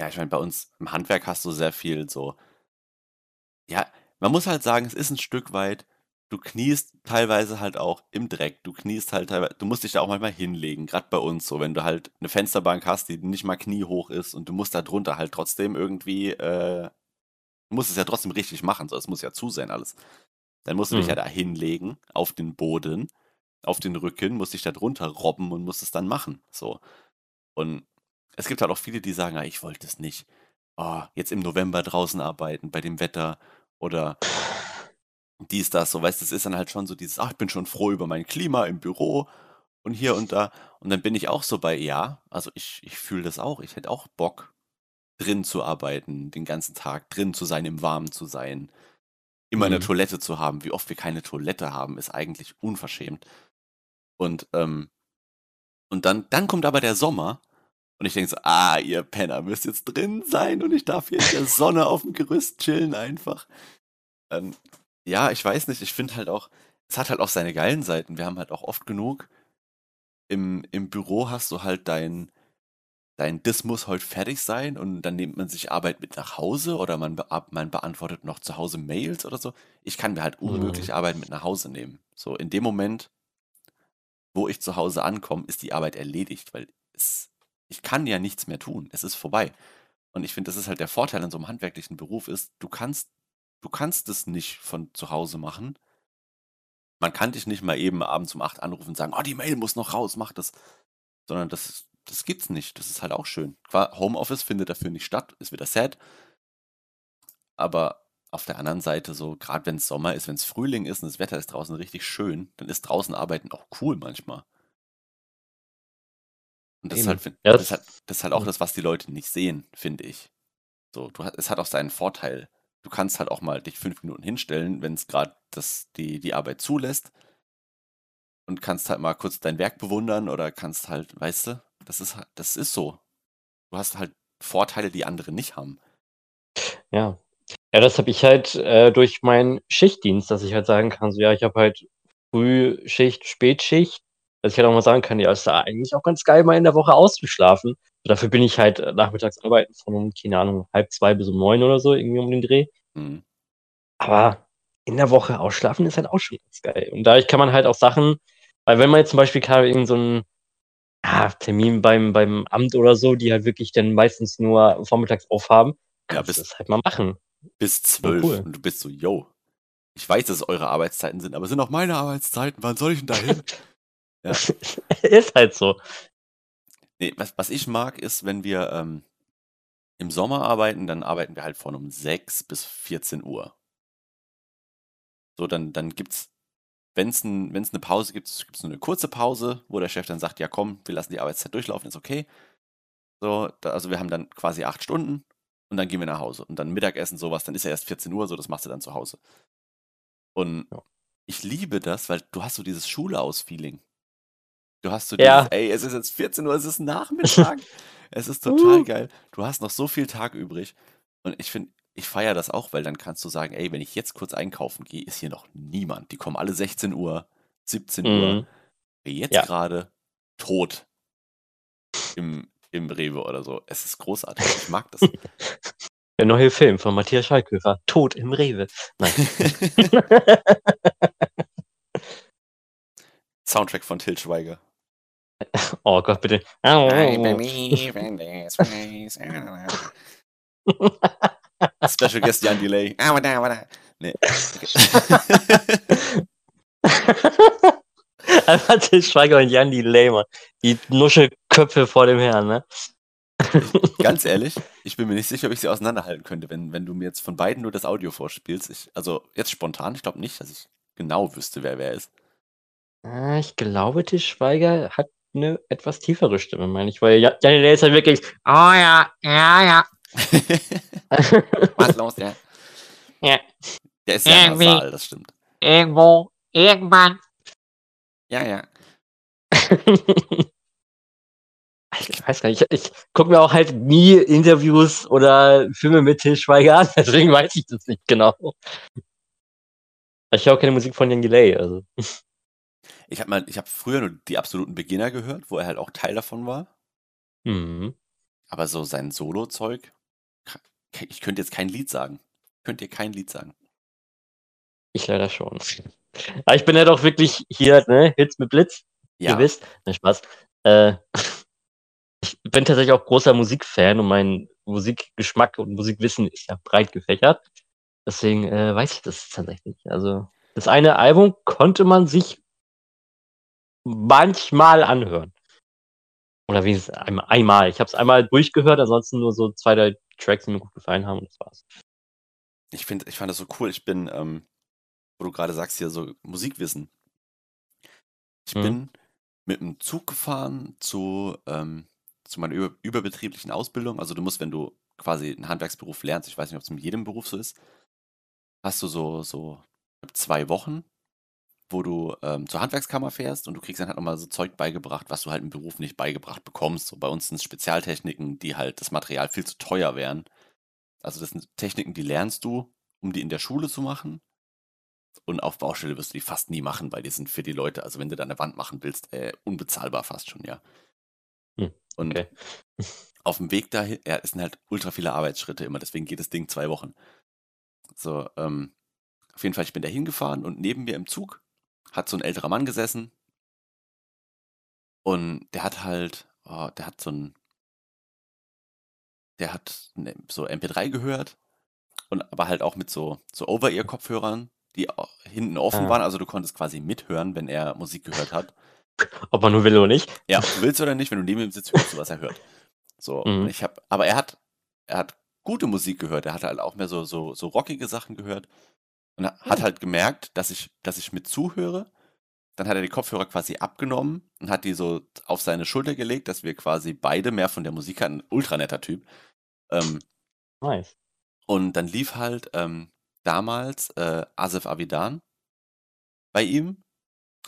Ja, ich meine, bei uns im Handwerk hast du sehr viel so. Ja, man muss halt sagen, es ist ein Stück weit, du kniest teilweise halt auch im Dreck. Du kniest halt teilweise, du musst dich da auch manchmal hinlegen, gerade bei uns so, wenn du halt eine Fensterbank hast, die nicht mal kniehoch ist und du musst da drunter halt trotzdem irgendwie, äh, du musst es ja trotzdem richtig machen, so, es muss ja zu sein alles. Dann musst du dich Mhm. ja da hinlegen, auf den Boden, auf den Rücken, musst dich da drunter robben und musst es dann machen, so. Und es gibt halt auch viele, die sagen, ah, ich wollte es nicht. Oh, jetzt im November draußen arbeiten, bei dem Wetter oder dies, das, so, weißt du, es ist dann halt schon so dieses, ach, ich bin schon froh über mein Klima im Büro und hier und da. Und dann bin ich auch so bei, ja, also ich, ich fühle das auch. Ich hätte auch Bock, drin zu arbeiten, den ganzen Tag, drin zu sein, im Warmen zu sein, immer eine Mhm. Toilette zu haben. Wie oft wir keine Toilette haben, ist eigentlich unverschämt. Und, ähm, und dann, dann kommt aber der Sommer und ich denke so, ah, ihr Penner müsst jetzt drin sein und ich darf hier in der Sonne auf dem Gerüst chillen einfach. Ähm, ja, ich weiß nicht, ich finde halt auch, es hat halt auch seine geilen Seiten. Wir haben halt auch oft genug, im, im Büro hast du halt dein, dein, das muss heute fertig sein und dann nimmt man sich Arbeit mit nach Hause oder man, beab- man beantwortet noch zu Hause Mails oder so. Ich kann mir halt unmöglich Mhm. Arbeit mit nach Hause nehmen. So, in dem Moment, wo ich zu Hause ankomme, ist die Arbeit erledigt, weil es, ich kann ja nichts mehr tun. Es ist vorbei. Und ich finde, das ist halt der Vorteil an so einem handwerklichen Beruf ist, du kannst, du kannst es nicht von zu Hause machen. Man kann dich nicht mal eben abends um 8 anrufen und sagen, oh, die Mail muss noch raus, mach das. Sondern das, das gibt's nicht. Das ist halt auch schön. Homeoffice findet dafür nicht statt, ist wieder sad. Aber auf der anderen Seite, so, gerade wenn es Sommer ist, wenn es Frühling ist und das Wetter ist draußen richtig schön, dann ist draußen arbeiten auch cool manchmal. Und das ist halt, das das- ist halt, das ist halt auch das, was die Leute nicht sehen, finde ich. So, du, es hat auch seinen Vorteil. Du kannst halt auch mal dich fünf Minuten hinstellen, wenn es gerade das die, die Arbeit zulässt. Und kannst halt mal kurz dein Werk bewundern oder kannst halt, weißt du, das ist halt, das ist so. Du hast halt Vorteile, die andere nicht haben. Ja. Ja, das habe ich halt äh, durch meinen Schichtdienst, dass ich halt sagen kann, so ja, ich habe halt Frühschicht, Spätschicht, dass ich halt auch mal sagen kann, ja, ist da eigentlich auch ganz geil, mal in der Woche auszuschlafen. Dafür bin ich halt äh, nachmittags arbeiten von keine Ahnung, halb zwei bis um neun oder so, irgendwie um den Dreh. Mhm. Aber in der Woche ausschlafen ist halt auch schon ganz geil. Und dadurch kann man halt auch Sachen, weil wenn man jetzt zum Beispiel gerade irgend so einen ja, Termin beim, beim Amt oder so, die halt wirklich dann meistens nur vormittags aufhaben, Ja, kannst du bis, das halt mal machen. bis zwölf. cool. Und du bist so, yo. Ich weiß, dass es eure Arbeitszeiten sind, aber es sind auch meine Arbeitszeiten. Wann soll ich denn da hin? Ja. ist halt so. Nee, was, was ich mag, ist, wenn wir ähm, im Sommer arbeiten, dann arbeiten wir halt von um 6 bis 14 Uhr. So, dann, dann gibt's, wenn es ein, wenn's eine Pause gibt, gibt es nur eine kurze Pause, wo der Chef dann sagt, ja komm, wir lassen die Arbeitszeit durchlaufen, ist okay. So, da, also wir haben dann quasi acht Stunden und dann gehen wir nach Hause. Und dann Mittagessen, sowas, dann ist ja erst 14 Uhr, so das machst du dann zu Hause. Und Ja. ich liebe das, weil du hast so dieses Schule aus Feeling. Du hast so Ja. dieses, ey, es ist jetzt 14 Uhr, es ist Nachmittag. es ist total Uh. geil. Du hast noch so viel Tag übrig. Und ich finde, ich feiere das auch, weil dann kannst du sagen, ey, wenn ich jetzt kurz einkaufen gehe, ist hier noch niemand. Die kommen alle 16 Uhr, 17 Uhr. Mhm. Jetzt Ja. gerade tot im, im Rewe oder so. Es ist großartig. Ich mag das. Der neue Film von Matthias Schweighöfer, Tod im Rewe. Nein. Soundtrack von Til Schweiger. oh Gott, bitte. I believe in this place. Special Guest Jan Delay. Ah. Nee. Einfach Til Schweiger und Jan die Lähmer. Die Nuschelköpfe vor dem Herrn, ne? Ganz ehrlich, ich bin mir nicht sicher, ob ich sie auseinanderhalten könnte, wenn, wenn du mir jetzt von beiden nur das Audio vorspielst. Ich, also jetzt spontan, ich glaube nicht, dass ich genau wüsste, wer wer ist. Ah, Ich glaube, Til Schweiger hat eine etwas tiefere Stimme, meine ich, weil Jan Jan Delay ist halt wirklich. Oh ja, ja, ja. Was Was los, ja? Ja. Der ist ja Irgendwie. nasal, das stimmt. Irgendwo, irgendwann. Ja, ja. Ich weiß gar nicht, ich, ich gucke mir auch halt nie Interviews oder Filme mit Til Schweiger an, deswegen weiß ich das nicht genau. Ich höre auch keine Musik von Jan Delay, also. Ich habe mal, ich habe früher nur die absoluten Beginner gehört, wo er halt auch Teil davon war. Mhm. Aber so sein Solo-Zeug, ich könnte jetzt kein Lied sagen. Könnt ihr kein Lied sagen? Ich leider schon. Aber ich bin ja doch wirklich hier, ne, Hits mit Blitz. Ja, Ihr wisst, ne Spaß. Äh, ich bin tatsächlich auch großer Musikfan und mein Musikgeschmack und Musikwissen ist ja breit gefächert. Deswegen äh, weiß ich das tatsächlich. Also das eine Album konnte man sich manchmal anhören. Oder wenigstens einmal. einmal. Ich habe es einmal durchgehört, ansonsten nur so zwei, drei Tracks, die mir gut gefallen haben und das war's. ich finde, ich fand das so cool. Ich bin, ähm, wo du gerade sagst hier so Musikwissen. Ich Mhm. bin mit dem Zug gefahren zu, ähm, zu meiner über, überbetrieblichen Ausbildung. Also du musst, wenn du quasi einen Handwerksberuf lernst, ich weiß nicht, ob es in jedem Beruf so ist, hast du so, so zwei Wochen, wo du ähm, zur Handwerkskammer fährst und du kriegst dann halt nochmal so Zeug beigebracht, was du halt im Beruf nicht beigebracht bekommst. So bei uns sind es Spezialtechniken, die halt das Material viel zu teuer wären. Also das sind Techniken, die lernst du, um die in der Schule zu machen. Und auf Baustelle wirst du die fast nie machen, weil die sind für die Leute, also wenn du da eine Wand machen willst, äh, unbezahlbar fast schon, ja. Hm, Und okay. auf dem Weg dahin, ja, es sind halt ultra viele Arbeitsschritte immer, deswegen geht das Ding zwei Wochen. So, ähm, auf jeden Fall, ich bin da hingefahren und neben mir im Zug hat so ein älterer Mann gesessen und der hat halt, oh, der hat so ein, der hat ne, so MP3 gehört und aber halt auch mit so, so Over-Ear-Kopfhörern, die hinten offen Ah. waren, also du konntest quasi mithören, wenn er Musik gehört hat. Ob man nur will oder nicht. Ja, du willst oder nicht, wenn du neben ihm sitzt, hörst du, was er hört. So, Mhm. ich habe, aber er hat, er hat gute Musik gehört. Er hat halt auch mehr so, so, so rockige Sachen gehört und hat halt gemerkt, dass ich, dass ich mit zuhöre. Dann hat er die Kopfhörer quasi abgenommen und hat die so auf seine Schulter gelegt, dass wir quasi beide mehr von der Musik hatten. Ultra netter Typ. Ähm, Nice. und dann lief halt ähm, damals äh, Asif Avidan bei ihm.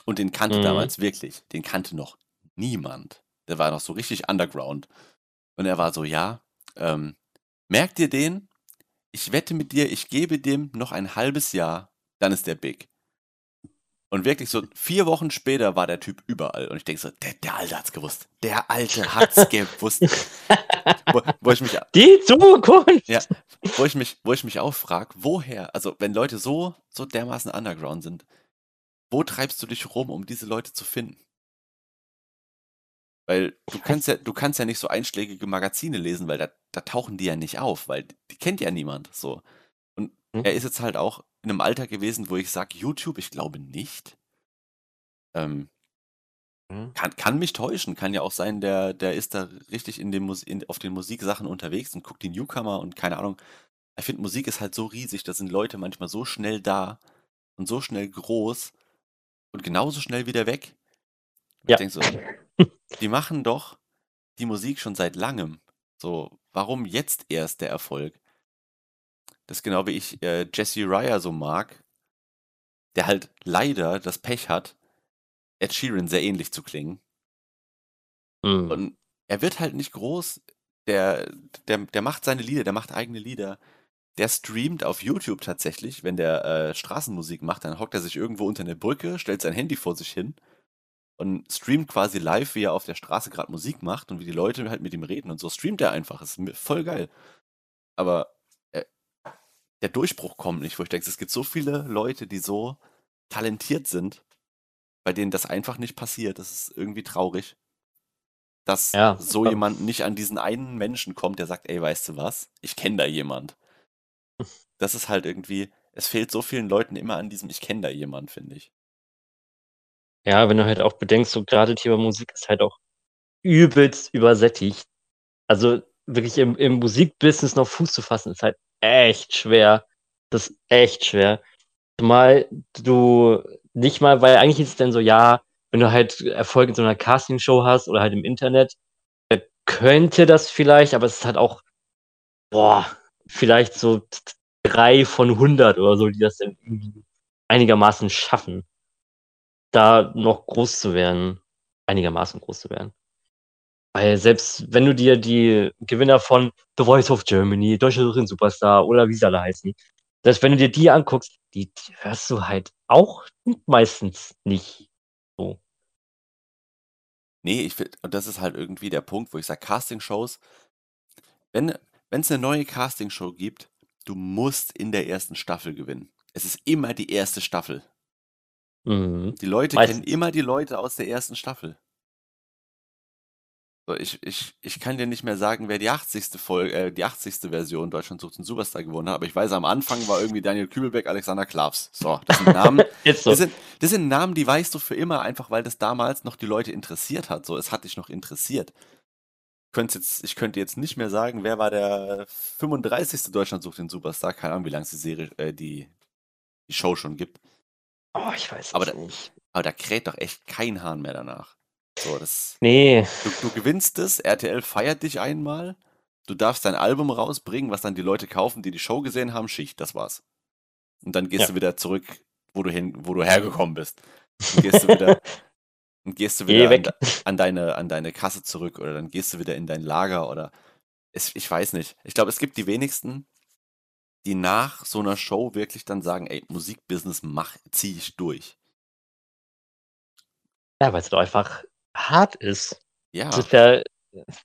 Und den kannte Mhm. damals wirklich. Den kannte noch niemand. Der war noch so richtig underground. Und er war so, ja, ähm, merkt ihr den? Ich wette mit dir, ich gebe dem noch ein halbes Jahr, dann ist der big. Und wirklich so vier Wochen später war der Typ überall. Und ich denke so, der, der Alte hat's gewusst. Der Alte hat's gewusst. wo, wo ich mich Die Zukunft! ja, wo ich mich, wo ich mich auch frage, woher, also wenn Leute so, so dermaßen underground sind, wo treibst du dich rum, um diese Leute zu finden? Weil du kannst ja, du kannst ja nicht so einschlägige Magazine lesen, weil da, da tauchen die ja nicht auf, weil die kennt ja niemand so. Und Hm. er ist jetzt halt auch in einem Alter gewesen, wo ich sage, YouTube, ich glaube nicht. Ähm, Hm. kann, kann mich täuschen, kann ja auch sein, der, der ist da richtig in den Mus in, auf den Musiksachen unterwegs und guckt die Newcomer und keine Ahnung. Ich finde, Musik ist halt so riesig, da sind Leute manchmal so schnell da und so schnell groß und genauso schnell wieder weg. Ja. Ich denke so, die machen doch die Musik schon seit langem. So, warum jetzt erst der Erfolg? Das ist genau wie ich äh, Jesse Ryer so mag, der halt leider das Pech hat, Ed Sheeran sehr ähnlich zu klingen. Mhm. Und er wird halt nicht groß. Der, der, der macht seine Lieder, der macht eigene Lieder. Der streamt auf YouTube tatsächlich, wenn der äh, Straßenmusik macht, dann hockt er sich irgendwo unter eine Brücke, stellt sein Handy vor sich hin und streamt quasi live, wie er auf der Straße gerade Musik macht und wie die Leute halt mit ihm reden und so streamt er einfach. Das ist voll geil. Aber äh, der Durchbruch kommt nicht, wo ich denke, es gibt so viele Leute, die so talentiert sind, bei denen das einfach nicht passiert. Das ist irgendwie traurig dass Ja. so jemand nicht an diesen einen Menschen kommt, der sagt, ey, weißt du was, ich kenne da jemand. Das ist halt irgendwie, es fehlt so vielen Leuten immer an diesem, ich kenne da jemand, finde ich. Ja, wenn du halt auch bedenkst, so gerade Thema Musik ist halt auch übelst übersättigt. Also wirklich im, im Musikbusiness noch Fuß zu fassen, ist halt echt schwer. Das ist echt schwer. Zumal du nicht mal, weil eigentlich ist es dann so, ja, wenn du halt Erfolg in so einer Castingshow hast oder halt im Internet, könnte das vielleicht, aber es ist halt auch, boah, vielleicht so drei von hundert oder so, die das dann irgendwie einigermaßen schaffen, da noch groß zu werden, einigermaßen groß zu werden. Weil selbst wenn du dir die Gewinner von The Voice of Germany, Deutsche Sucht den Superstar oder wie sie alle heißen, Selbst wenn du dir die anguckst, die, die hörst du halt auch meistens nicht so. Nee, ich finde, und das ist halt irgendwie der Punkt, wo ich sage, Castingshows, wenn es eine neue Castingshow gibt, du musst in der ersten Staffel gewinnen. Es ist immer die erste Staffel. Mhm. Die Leute Meistens. kennen immer die Leute aus der ersten Staffel. So, ich, ich, ich kann dir nicht mehr sagen, wer die 80. Folge, äh, die 80. Version Deutschland sucht einen Superstar gewonnen hat, aber ich weiß, am Anfang war irgendwie Daniel Kübelbeck, Alexander Klavs. So, das sind Namen, so. das sind, das sind Namen, die weißt du für immer, einfach weil das damals noch die Leute interessiert hat. So, es hat dich noch interessiert. Jetzt, ich könnte jetzt nicht mehr sagen, wer war der 35. Deutschland sucht den Superstar. Keine Ahnung, wie lange es die Serie, äh, die, die Show schon gibt. Oh, ich weiß Aber es da- nicht. Aber da kräht doch echt kein Hahn mehr danach. So, das, Nee, du, du gewinnst es, RTL feiert dich einmal, du darfst dein Album rausbringen, was dann die Leute kaufen, die die Show gesehen haben, Schicht, das war's. Und dann gehst Ja. du wieder zurück, wo du hin, wo du hergekommen bist. Und gehst du wieder, und gehst du Geh wieder an, an, deine, an deine Kasse zurück oder dann gehst du wieder in dein Lager oder es, ich weiß nicht. Ich glaube, es gibt die wenigsten, die nach so einer Show wirklich dann sagen, ey, Musikbusiness mach, zieh ich durch. ja, weil es doch einfach hart ist. Ja, Das ist ja,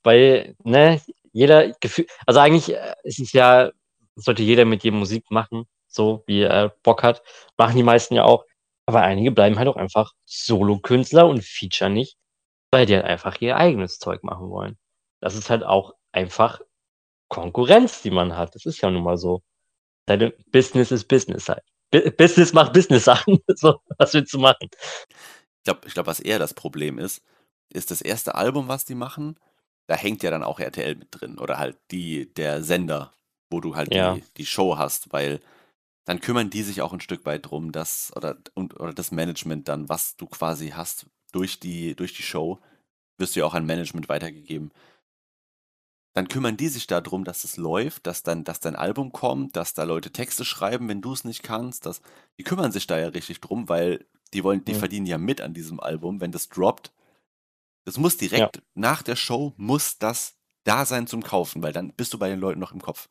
weil, ne, jeder Gefühl, also eigentlich äh, ist es ja, sollte jeder mit dir Musik machen, so wie er Bock hat. Machen die meisten ja auch. Aber einige bleiben halt auch einfach Solo-Künstler und feature nicht, weil die halt einfach ihr eigenes Zeug machen wollen. Das ist halt auch einfach Konkurrenz, die man hat. Das ist ja nun mal so. Deine Business ist Business halt. Bu- Business macht Business-Sachen. So, was willst du machen? Ich glaube, ich glaub, was eher das Problem ist, ist das erste Album, was die machen, da hängt ja dann auch RTL mit drin oder halt die, der Sender, wo du halt Ja. die, die Show hast, weil dann kümmern die sich auch ein Stück weit drum, dass, oder, und, oder das Management dann, was du quasi hast durch die, durch die Show, wirst du ja auch an Management weitergegeben. Dann kümmern die sich darum, dass es läuft, dass dann, dass dein Album kommt, dass da Leute Texte schreiben, wenn du es nicht kannst. Dass, die kümmern sich da ja richtig drum, weil die wollen, die Mhm. verdienen ja mit an diesem Album, wenn das droppt. Das muss direkt nach der Show muss das da sein zum Kaufen, weil dann bist du bei den Leuten noch im Kopf.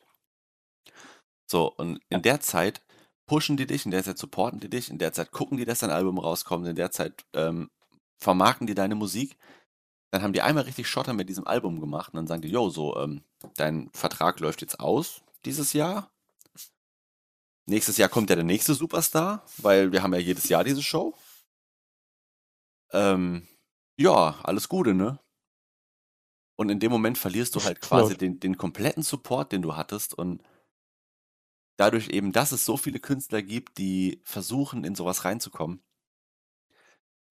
So, und in Ja. der Zeit pushen die dich, in der Zeit supporten die dich, in der Zeit gucken die, dass dein Album rauskommt, in der Zeit ähm, vermarkten die deine Musik. Dann haben die einmal richtig Schotter mit diesem Album gemacht und dann sagen die, yo, so, ähm, dein Vertrag läuft jetzt aus dieses Jahr. Nächstes Jahr kommt ja der nächste Superstar, weil wir haben ja jedes Jahr diese Show. Ähm, ja, alles Gute, ne? Und in dem Moment verlierst du halt quasi den, den kompletten Support, den du hattest und dadurch eben, dass es so viele Künstler gibt, die versuchen, in sowas reinzukommen.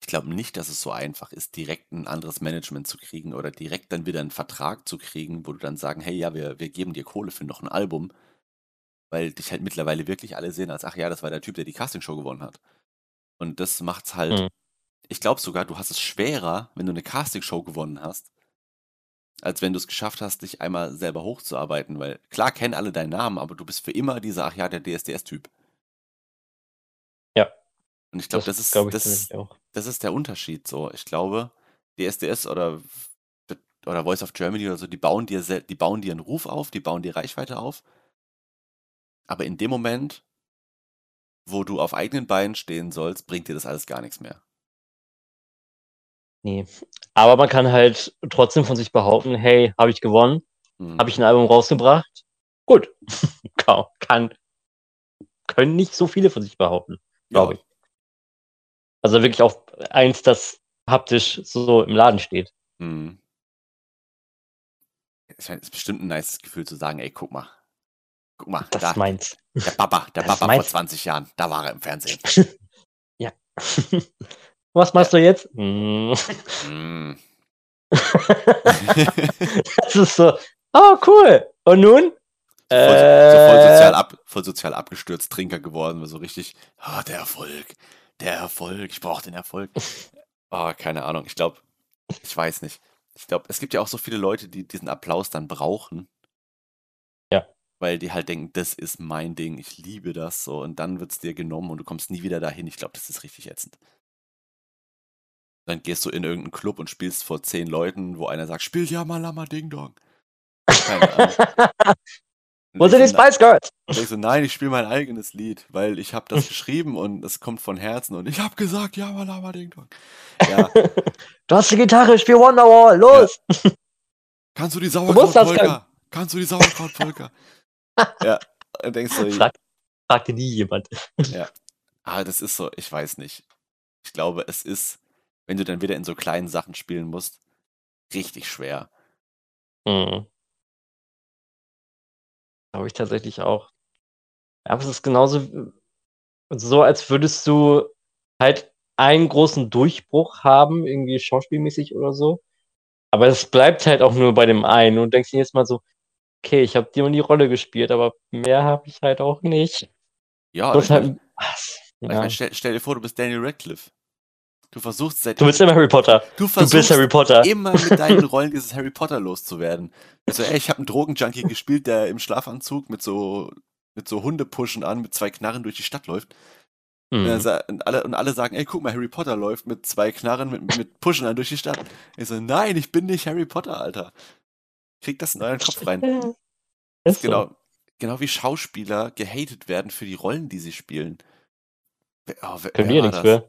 Ich glaube nicht, dass es so einfach ist, direkt ein anderes Management zu kriegen oder direkt dann wieder einen Vertrag zu kriegen, wo du dann sagen, hey, ja, wir, wir geben dir Kohle für noch ein Album, weil dich halt mittlerweile wirklich alle sehen als, ach ja, das war der Typ, der die Castingshow gewonnen hat. Und das macht's halt, Mhm. ich glaube sogar, du hast es schwerer, wenn du eine Castingshow gewonnen hast, als wenn du es geschafft hast, dich einmal selber hochzuarbeiten, weil klar kennen alle deinen Namen, aber du bist für immer dieser, ach ja, der DSDS-Typ. Ja. Und ich glaube, das, ist, glaube ich das, das ist der Unterschied so. Ich glaube, DSDS oder, oder Voice of Germany oder so, die bauen dir die bauen dir einen Ruf auf, die bauen dir Reichweite auf. Aber in dem Moment, wo du auf eigenen Beinen stehen sollst, bringt dir das alles gar nichts mehr. Nee. Aber man kann halt trotzdem von sich behaupten, hey, habe ich gewonnen, Hm. habe ich ein Album rausgebracht. Gut. Kann, kann, können nicht so viele von sich behaupten, glaube ich. Also wirklich auch eins, das haptisch so im Laden steht. Hm. Es ist bestimmt ein nices Gefühl zu sagen, ey, guck mal. Guck mal, Das da, ist meins. der Papa, der das Papa vor meins. 20 Jahren, da war er im Fernsehen. ja. Was machst du jetzt? Hm. Hm. das ist so, oh cool. Und nun? So voll, so voll, Äh, sozial ab, voll sozial abgestürzt Trinker geworden, so richtig, ah, der Erfolg, der Erfolg, ich brauche den Erfolg. Oh, keine Ahnung, ich glaube, ich weiß nicht. Ich glaube, es gibt ja auch so viele Leute, die diesen Applaus dann brauchen. Ja. Weil die halt denken, das ist mein Ding, ich liebe das so und dann wird es dir genommen und du kommst nie wieder dahin. Ich glaube, das ist richtig ätzend. Dann gehst du in irgendeinen Club und spielst vor zehn Leuten, wo einer sagt, spiel ja mal Lama Ding Dong. Keine Ahnung. Wo sind die Spice Girls? denkst du, nein, ich spiele mein eigenes Lied, weil ich habe das geschrieben und es kommt von Herzen und ich habe gesagt, ja, mal aber Ding Dong. Ja, Du hast die Gitarre, spiel Wonderwall, los! kannst du die Sauerkrautpolka? Kannst du die Sauerkrautpolka? ja, und denkst du, Frag, fragte nie jemand. ah, das ist so, ich weiß nicht. Ich glaube, es ist, wenn du dann wieder in so kleinen Sachen spielen musst, richtig schwer. Hm. Glaube ich tatsächlich auch. Ja, aber es ist genauso so, als würdest du halt einen großen Durchbruch haben, irgendwie schauspielmäßig oder so. Aber es bleibt halt auch nur bei dem einen und denkst dir jetzt mal so, okay, ich habe die und die Rolle gespielt, aber mehr habe ich halt auch nicht. Ja, ich mein, halt, was? ich Ja. mein, stell, stell dir vor, du bist Daniel Radcliffe. Du versuchst seit Du bist immer Harry Potter. du Du versuchst bist Harry Potter. immer mit deinen Rollen dieses Harry Potter loszuwerden. Also, ey, ich habe einen Drogenjunkie gespielt, der im Schlafanzug mit so mit so Hundepuschen an, mit zwei Knarren durch die Stadt läuft. Hm. sa- und, alle, und alle sagen, ey, guck mal, Harry Potter läuft mit zwei Knarren, mit, mit Puschen an durch die Stadt. Ich so, nein, ich bin nicht Harry Potter, Alter. Krieg das in euren Kopf rein. Ja, Ist so. Genau, genau wie Schauspieler gehatet werden für die Rollen, die sie spielen. Oh, wer, Können wir nichts das? für.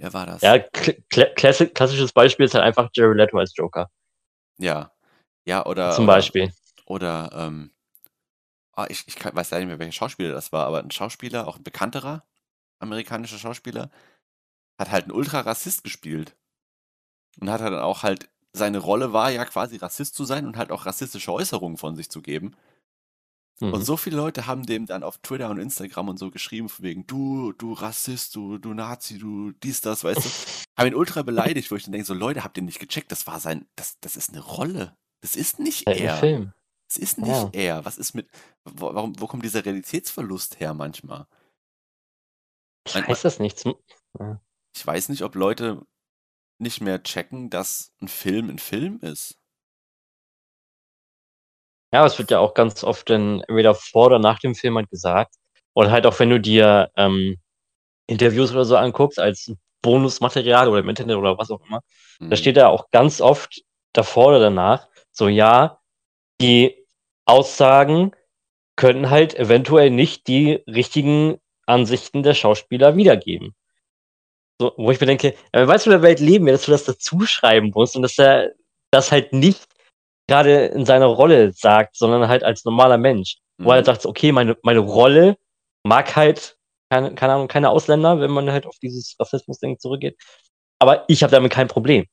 Wer war das? Ja, kl kla- klassi- klassisches Beispiel ist halt einfach Jared Leto als Joker. Ja. Ja, oder. Zum oder, Beispiel. Oder, ähm, ah, ich, ich kann, weiß leider nicht mehr, welcher Schauspieler das war, aber ein Schauspieler, auch ein bekannterer amerikanischer Schauspieler, hat halt einen Ultra-Rassist gespielt. Und hat halt dann auch halt, seine Rolle war ja quasi Rassist zu sein und halt auch rassistische Äußerungen von sich zu geben. Und Mhm. so viele Leute haben dem dann auf Twitter und Instagram und so geschrieben, von wegen, du, du Rassist, du, du Nazi, du dies, das, weißt du. haben ihn ultra beleidigt, wo ich dann denke, so Leute, habt ihr nicht gecheckt, das war sein, das, das ist eine Rolle. Das ist nicht ein er. Film. Es ist nicht Ja. er. Was ist mit, wo, warum, wo kommt dieser Realitätsverlust her manchmal? Ich Mein- weiß das nicht. Zum- Ich weiß nicht, ob Leute nicht mehr checken, dass ein Film ein Film ist. Ja, es wird ja auch ganz oft dann entweder vor oder nach dem Film halt gesagt. Oder halt auch, wenn du dir ähm, Interviews oder so anguckst, als Bonusmaterial oder im Internet oder was auch immer, da Mhm. steht ja auch ganz oft davor oder danach, so ja, die Aussagen können halt eventuell nicht die richtigen Ansichten der Schauspieler wiedergeben. So, wo ich mir denke, weißt du, in der Welt leben wir, dass du das dazu schreiben musst und dass er das halt nicht gerade in seiner Rolle sagt, sondern halt als normaler Mensch. Wo er halt Mhm. sagt, okay, meine, meine Rolle mag halt, keine, keine Ahnung, keine Ausländer, wenn man halt auf dieses Rassismus-Ding zurückgeht. Aber ich habe damit kein Problem.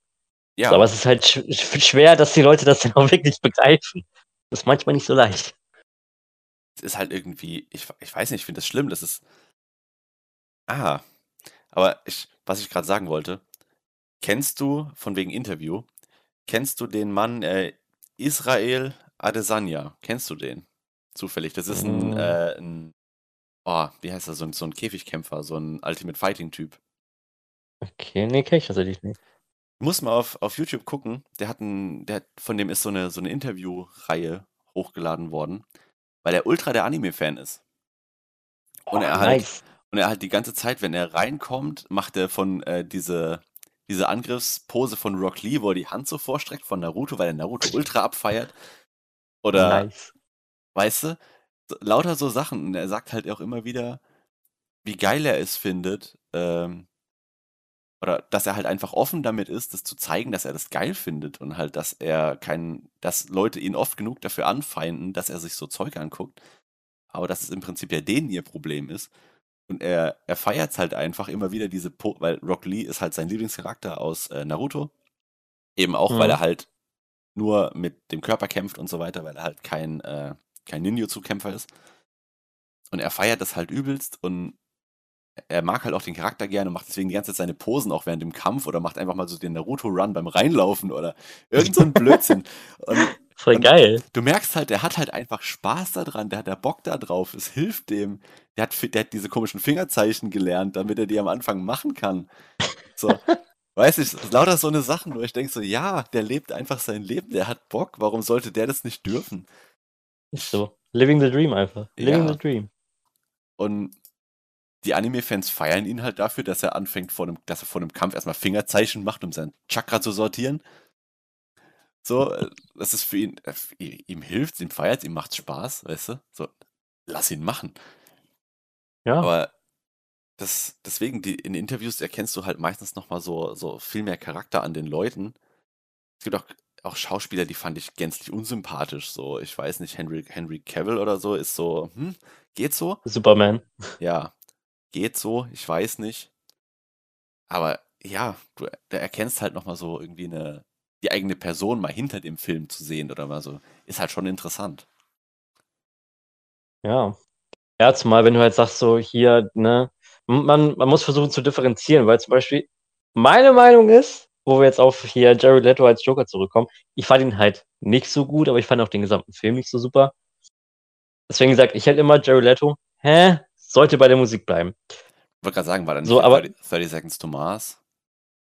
Ja, So, aber es ist halt sch- schwer, dass die Leute das dann auch wirklich begreifen. Das ist manchmal nicht so leicht. es ist halt irgendwie, ich, ich weiß nicht, ich finde das schlimm, das ist. Ah, aber ich, was ich gerade sagen wollte, kennst du, von wegen Interview, kennst du den Mann äh, Israel Adesanya? Kennst du den? Zufällig. Das ist ein, Mm. äh, ein oh, wie heißt er, so ein, so ein Käfigkämpfer, so ein Ultimate Fighting-Typ. Okay, nee, kenn ich tatsächlich nicht. Muss mal auf, auf YouTube gucken. Der hat ein, der, hat- von dem ist so eine, so eine Interviewreihe hochgeladen worden, weil er ultra der Anime-Fan ist. Und er halt, nice. und er halt die ganze Zeit, wenn er reinkommt, macht er von äh, diese, diese Angriffspose von Rock Lee, wo er die Hand so vorstreckt von Naruto, weil er Naruto ultra abfeiert. Oder, nice. weißt du, lauter so Sachen. Und er sagt halt auch immer wieder, wie geil er es findet, ähm, oder dass er halt einfach offen damit ist, das zu zeigen, dass er das geil findet und halt, dass er kein, dass Leute ihn oft genug dafür anfeinden, dass er sich so Zeug anguckt, aber dass es im Prinzip ja denen ihr Problem ist. Und er, er feiert halt einfach immer wieder diese, po weil Rock Lee ist halt sein Lieblingscharakter aus äh, Naruto. Eben auch, weil Mhm. er halt nur mit dem Körper kämpft und so weiter, weil er halt kein, äh, kein Ninjutsu-Kämpfer ist. Und er feiert das halt übelst und er mag halt auch den Charakter gerne und macht deswegen die ganze Zeit seine Posen auch während dem Kampf oder macht einfach mal so den Naruto-Run beim Reinlaufen oder irgend so ein Blödsinn. Und Voll geil. du merkst halt, der hat halt einfach Spaß daran, der hat da Bock da drauf, es hilft dem. Der hat, der hat diese komischen Fingerzeichen gelernt, damit er die am Anfang machen kann. So, weiß ich, lauter so eine Sachen, wo ich denke so, ja, der lebt einfach sein Leben, der hat Bock, warum sollte der das nicht dürfen? Ist so. Living the dream einfach. Living Ja. the dream. Und die Anime-Fans feiern ihn halt dafür, dass er anfängt, vor einem, dass er vor einem Kampf erstmal Fingerzeichen macht, um sein Chakra zu sortieren. So, äh, das ist für ihn, äh, ihm hilft, ihm feiert, ihm macht Spaß, weißt du? So, lass ihn machen. Ja, Aber das, deswegen, die, in Interviews erkennst du halt meistens nochmal so, so viel mehr Charakter an den Leuten. Es gibt auch, auch Schauspieler, die fand ich gänzlich unsympathisch. So, ich weiß nicht, Henry, Henry Cavill oder so ist so, hm, geht so? Superman. Ja, geht so, ich weiß nicht. Aber ja, du da erkennst halt nochmal so irgendwie eine, die eigene Person mal hinter dem Film zu sehen oder mal so, ist halt schon interessant. Ja. Ja, zumal wenn du halt sagst, so hier, ne, man, man muss versuchen zu differenzieren, weil zum Beispiel meine Meinung ist, wo wir jetzt auf hier Jared Leto als Joker zurückkommen, ich fand ihn halt nicht so gut, aber ich fand auch den gesamten Film nicht so super. Deswegen gesagt, ich hätte immer Jared Leto, hä, sollte bei der Musik bleiben. Ich wollte gerade sagen, war da nicht So, in aber- 30, 30 Seconds to Mars?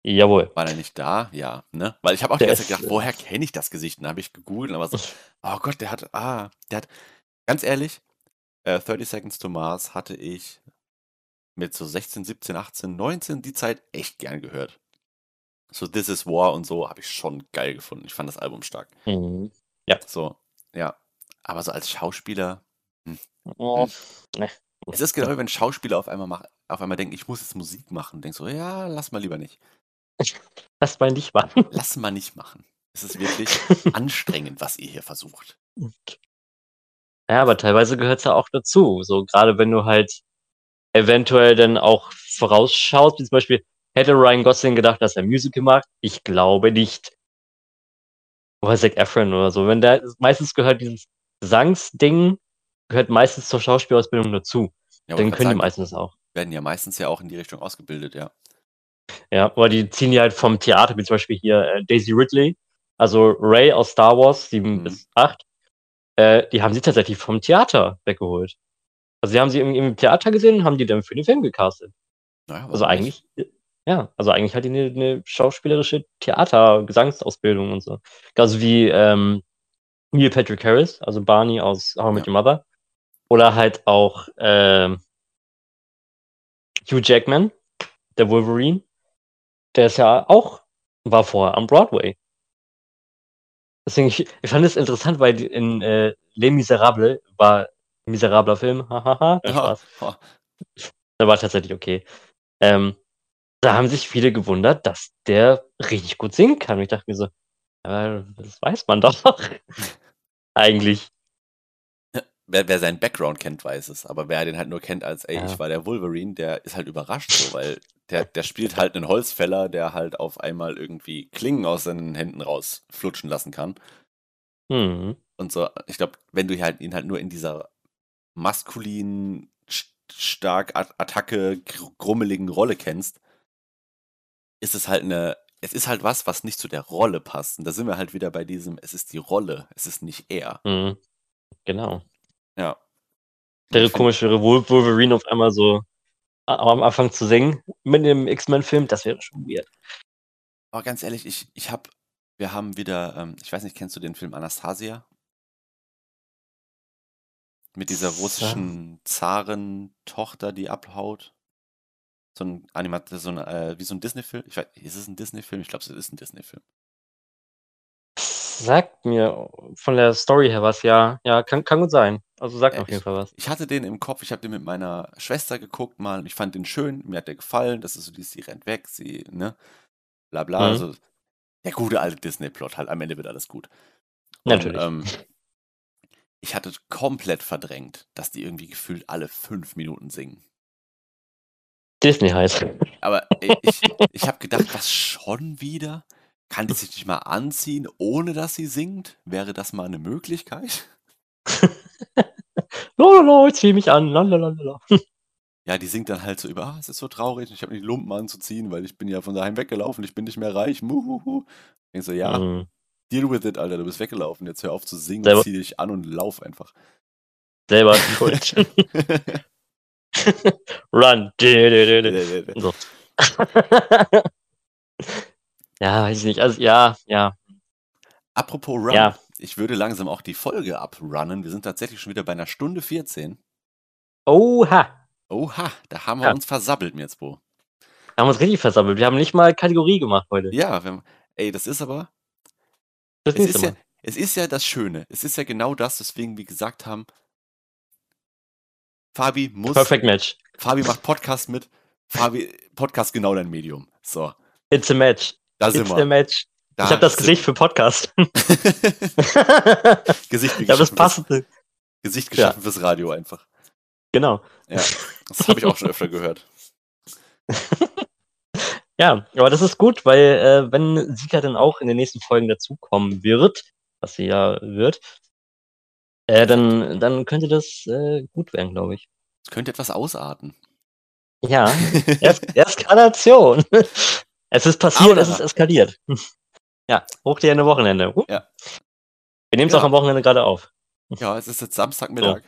Jawohl. War der nicht da? Ja, ne? Weil ich habe auch Der die ganze Zeit gedacht, äh, woher kenne ich das Gesicht? Und dann habe ich gegoogelt und aber so, oh Gott, der hat, ah, der hat, ganz ehrlich, äh, 30 Seconds to Mars hatte ich mit so 16, 17, 18, 19 die Zeit echt gern gehört. So This is War und so habe ich schon geil gefunden. Ich fand das Album stark. Mhm. So, ja. Aber so als Schauspieler, Oh, es ist genau wie wenn Schauspieler auf einmal, mach, auf einmal denken, ich muss jetzt Musik machen. Denkst so, ja, lass mal lieber nicht. das war nicht wahr. Lass mal nicht machen. Es ist wirklich anstrengend, was ihr hier versucht. Ja, aber teilweise gehört es ja auch dazu. So, gerade wenn du halt eventuell dann auch vorausschaust, wie zum Beispiel, hätte Ryan Gosling gedacht, dass er Musical macht? Ich glaube nicht. Oder Zac Efron oder so. Wenn der, meistens gehört dieses Gesangsding, gehört meistens zur Schauspielausbildung dazu. Ja, dann können die sagen, meistens auch. werden ja meistens ja auch in die Richtung ausgebildet, ja. Ja, aber die ziehen die halt vom Theater, wie zum Beispiel hier äh, Daisy Ridley, also Ray aus Star Wars 7 Mhm. bis 8, äh, die haben sie tatsächlich vom Theater weggeholt. Also sie haben sie im, im Theater gesehen und haben die dann für den Film gecastet. Naja, Also eigentlich, ja, also eigentlich hat die eine, eine schauspielerische Theater-Gesangsausbildung und so. Genauso wie ähm, Neil Patrick Harris, also Barney aus How I Met Ja. Your Mother. Oder halt auch ähm, Hugh Jackman, der Wolverine. Der ist ja auch, war vorher am Broadway. Deswegen, ich, ich fand es interessant, weil in äh, Les Miserables war ein miserabler Film, hahaha, Ja, Spaß. ha, Der war tatsächlich okay. Ähm, da haben sich viele gewundert, dass der richtig gut singen kann. Und ich dachte mir so, aber das weiß man doch. Eigentlich. wer, wer seinen Background kennt, weiß es. Aber wer den halt nur kennt als, ey, Ja. ich war der Wolverine, der ist halt überrascht so, weil der, der spielt halt einen Holzfäller, der halt auf einmal irgendwie Klingen aus seinen Händen rausflutschen lassen kann. Hm. Und so, ich glaube, wenn du halt ihn halt nur in dieser maskulinen, st- stark At- Attacke, gr- grummeligen Rolle kennst, ist es halt eine, es ist halt was, was nicht zu der Rolle passt. Und da sind wir halt wieder bei diesem, es ist die Rolle, es ist nicht er. Hm. Genau. Ja. Wäre Ich find- komisch, wäre Wol- Wolverine auf einmal so am Anfang zu singen mit dem X-Men-Film, das wäre schon weird. Aber ganz ehrlich, ich, ich hab, wir haben wieder, ähm, ich weiß nicht, kennst du den Film Anastasia? Mit dieser russischen Zarentochter, die abhaut. So ein Animat, so ein, äh, wie so ein Disney-Film. Ich weiß, ist es ein Disney-Film? Ich glaube, es ist ein Disney-Film. Sagt mir von der Story her was, ja. Ja, kann, kann gut sein. Also sagt Äh, auf jeden Fall was. Ich hatte den im Kopf, ich habe den mit meiner Schwester geguckt mal und ich fand den schön, mir hat der gefallen, das ist so, die, sie rennt weg, sie, ne, bla bla, Mhm. also der gute alte Disney-Plot, halt am Ende wird alles gut. Und, Natürlich. ähm, ich hatte komplett verdrängt, dass die irgendwie gefühlt alle fünf Minuten singen. Disney heißt. Aber ey, ich, ich habe gedacht, was schon wieder? Kann die sich nicht mal anziehen, ohne dass sie singt? Wäre das mal eine Möglichkeit? Lololo, ich zieh mich an. Lalalala. Ja, die singt dann halt so über, ah, es ist so traurig, ich habe die Lumpen anzuziehen, weil ich bin ja von daheim weggelaufen, ich bin nicht mehr reich. Muhuhu. Ich so, ja, Mhm. deal with it, Alter, du bist weggelaufen, jetzt hör auf zu singen, Selber- zieh dich an und lauf einfach. Selber schuld. Run. So. Ja, weiß ich nicht. Also, ja, ja. Apropos Run, Ja. ich würde langsam auch die Folge abrunnen. Wir sind tatsächlich schon wieder bei einer Stunde 14. Oha. Oha, da haben wir Ja. uns versabbelt, Mirzbo. Wir haben uns richtig versammelt. Wir haben nicht mal Kategorie gemacht heute. Ja, wenn, ey, das ist aber, Das Es ist, ja, Mal. es ist ja das Schöne. Es ist ja genau das, weswegen wir gesagt haben, Fabi muss, Perfect Match. Fabi macht Podcast mit, Fabi, Podcast genau dein Medium. So, It's a match. Da sind wir. match. Da ich habe das Gesicht für Podcast. wir. ich Gesicht habe das passende. Gesicht geschaffen fürs Radio einfach. Genau. Ja, das habe ich auch schon öfter gehört. Ja, aber das ist gut, weil äh, wenn Sika dann auch in den nächsten Folgen dazukommen wird, was sie ja wird, äh, dann, dann könnte das äh, gut werden, glaube ich. Es könnte etwas ausarten. Ja, es Eskalation. Es ist passiert, Aber es ist eskaliert. Ja, hoch dir eine Wochenende. Uh. Ja. Wir nehmen es Ja. auch am Wochenende gerade auf. Ja, es ist jetzt Samstagmittag.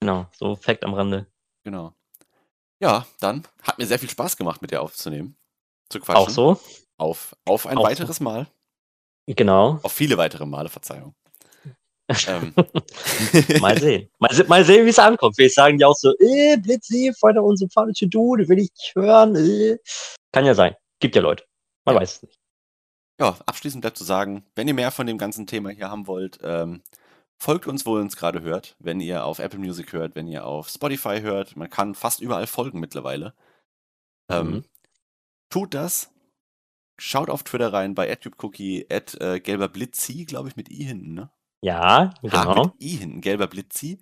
Genau, so Fact am Rande. Genau. Ja, dann hat mir sehr viel Spaß gemacht, mit dir aufzunehmen. Zu quatschen. Auch so, Auf, auf ein Auch so. weiteres Mal. genau. Auf viele weitere Male, Verzeihung. ähm, Mal sehen. Mal, se mal sehen, wie es ankommt. Vielleicht sagen die auch so, äh, Blitzi, voll der unsympathische Dude, will ich nicht hören. Äh. Kann ja sein. Gibt ja Leute. Man Ja. weiß es nicht. ja, abschließend bleibt zu sagen, wenn ihr mehr von dem ganzen Thema hier haben wollt, ähm, folgt uns, wo ihr uns gerade hört. Wenn ihr auf Apple Music hört, wenn ihr auf Spotify hört. Man kann fast überall folgen mittlerweile. Ähm, Mhm. Tut das. Schaut auf Twitter rein bei AdTubeCookie, at äh, gelber Blitzi, glaube ich, mit i hinten, ne? Ja, Ah, genau. mit i hinten, gelber Blitzi.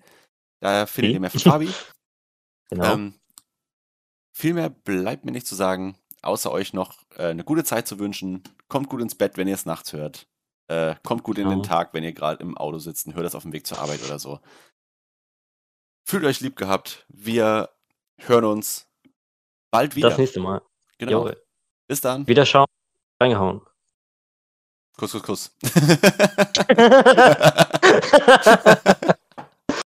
Da findet I. ihr mehr von Fabi. genau. Ähm, viel mehr bleibt mir nicht zu sagen, außer euch noch äh, eine gute Zeit zu wünschen. Kommt gut ins Bett, wenn ihr es nachts hört. Äh, kommt gut in den Genau. Tag, wenn ihr gerade im Auto sitzt und hört das auf dem Weg zur Arbeit oder so. Fühlt euch lieb gehabt. Wir hören uns bald wieder. das nächste Mal. genau. Jawohl. Bis dann. Wieder schauen, reingehauen. Kuss, Kuss, Kuss.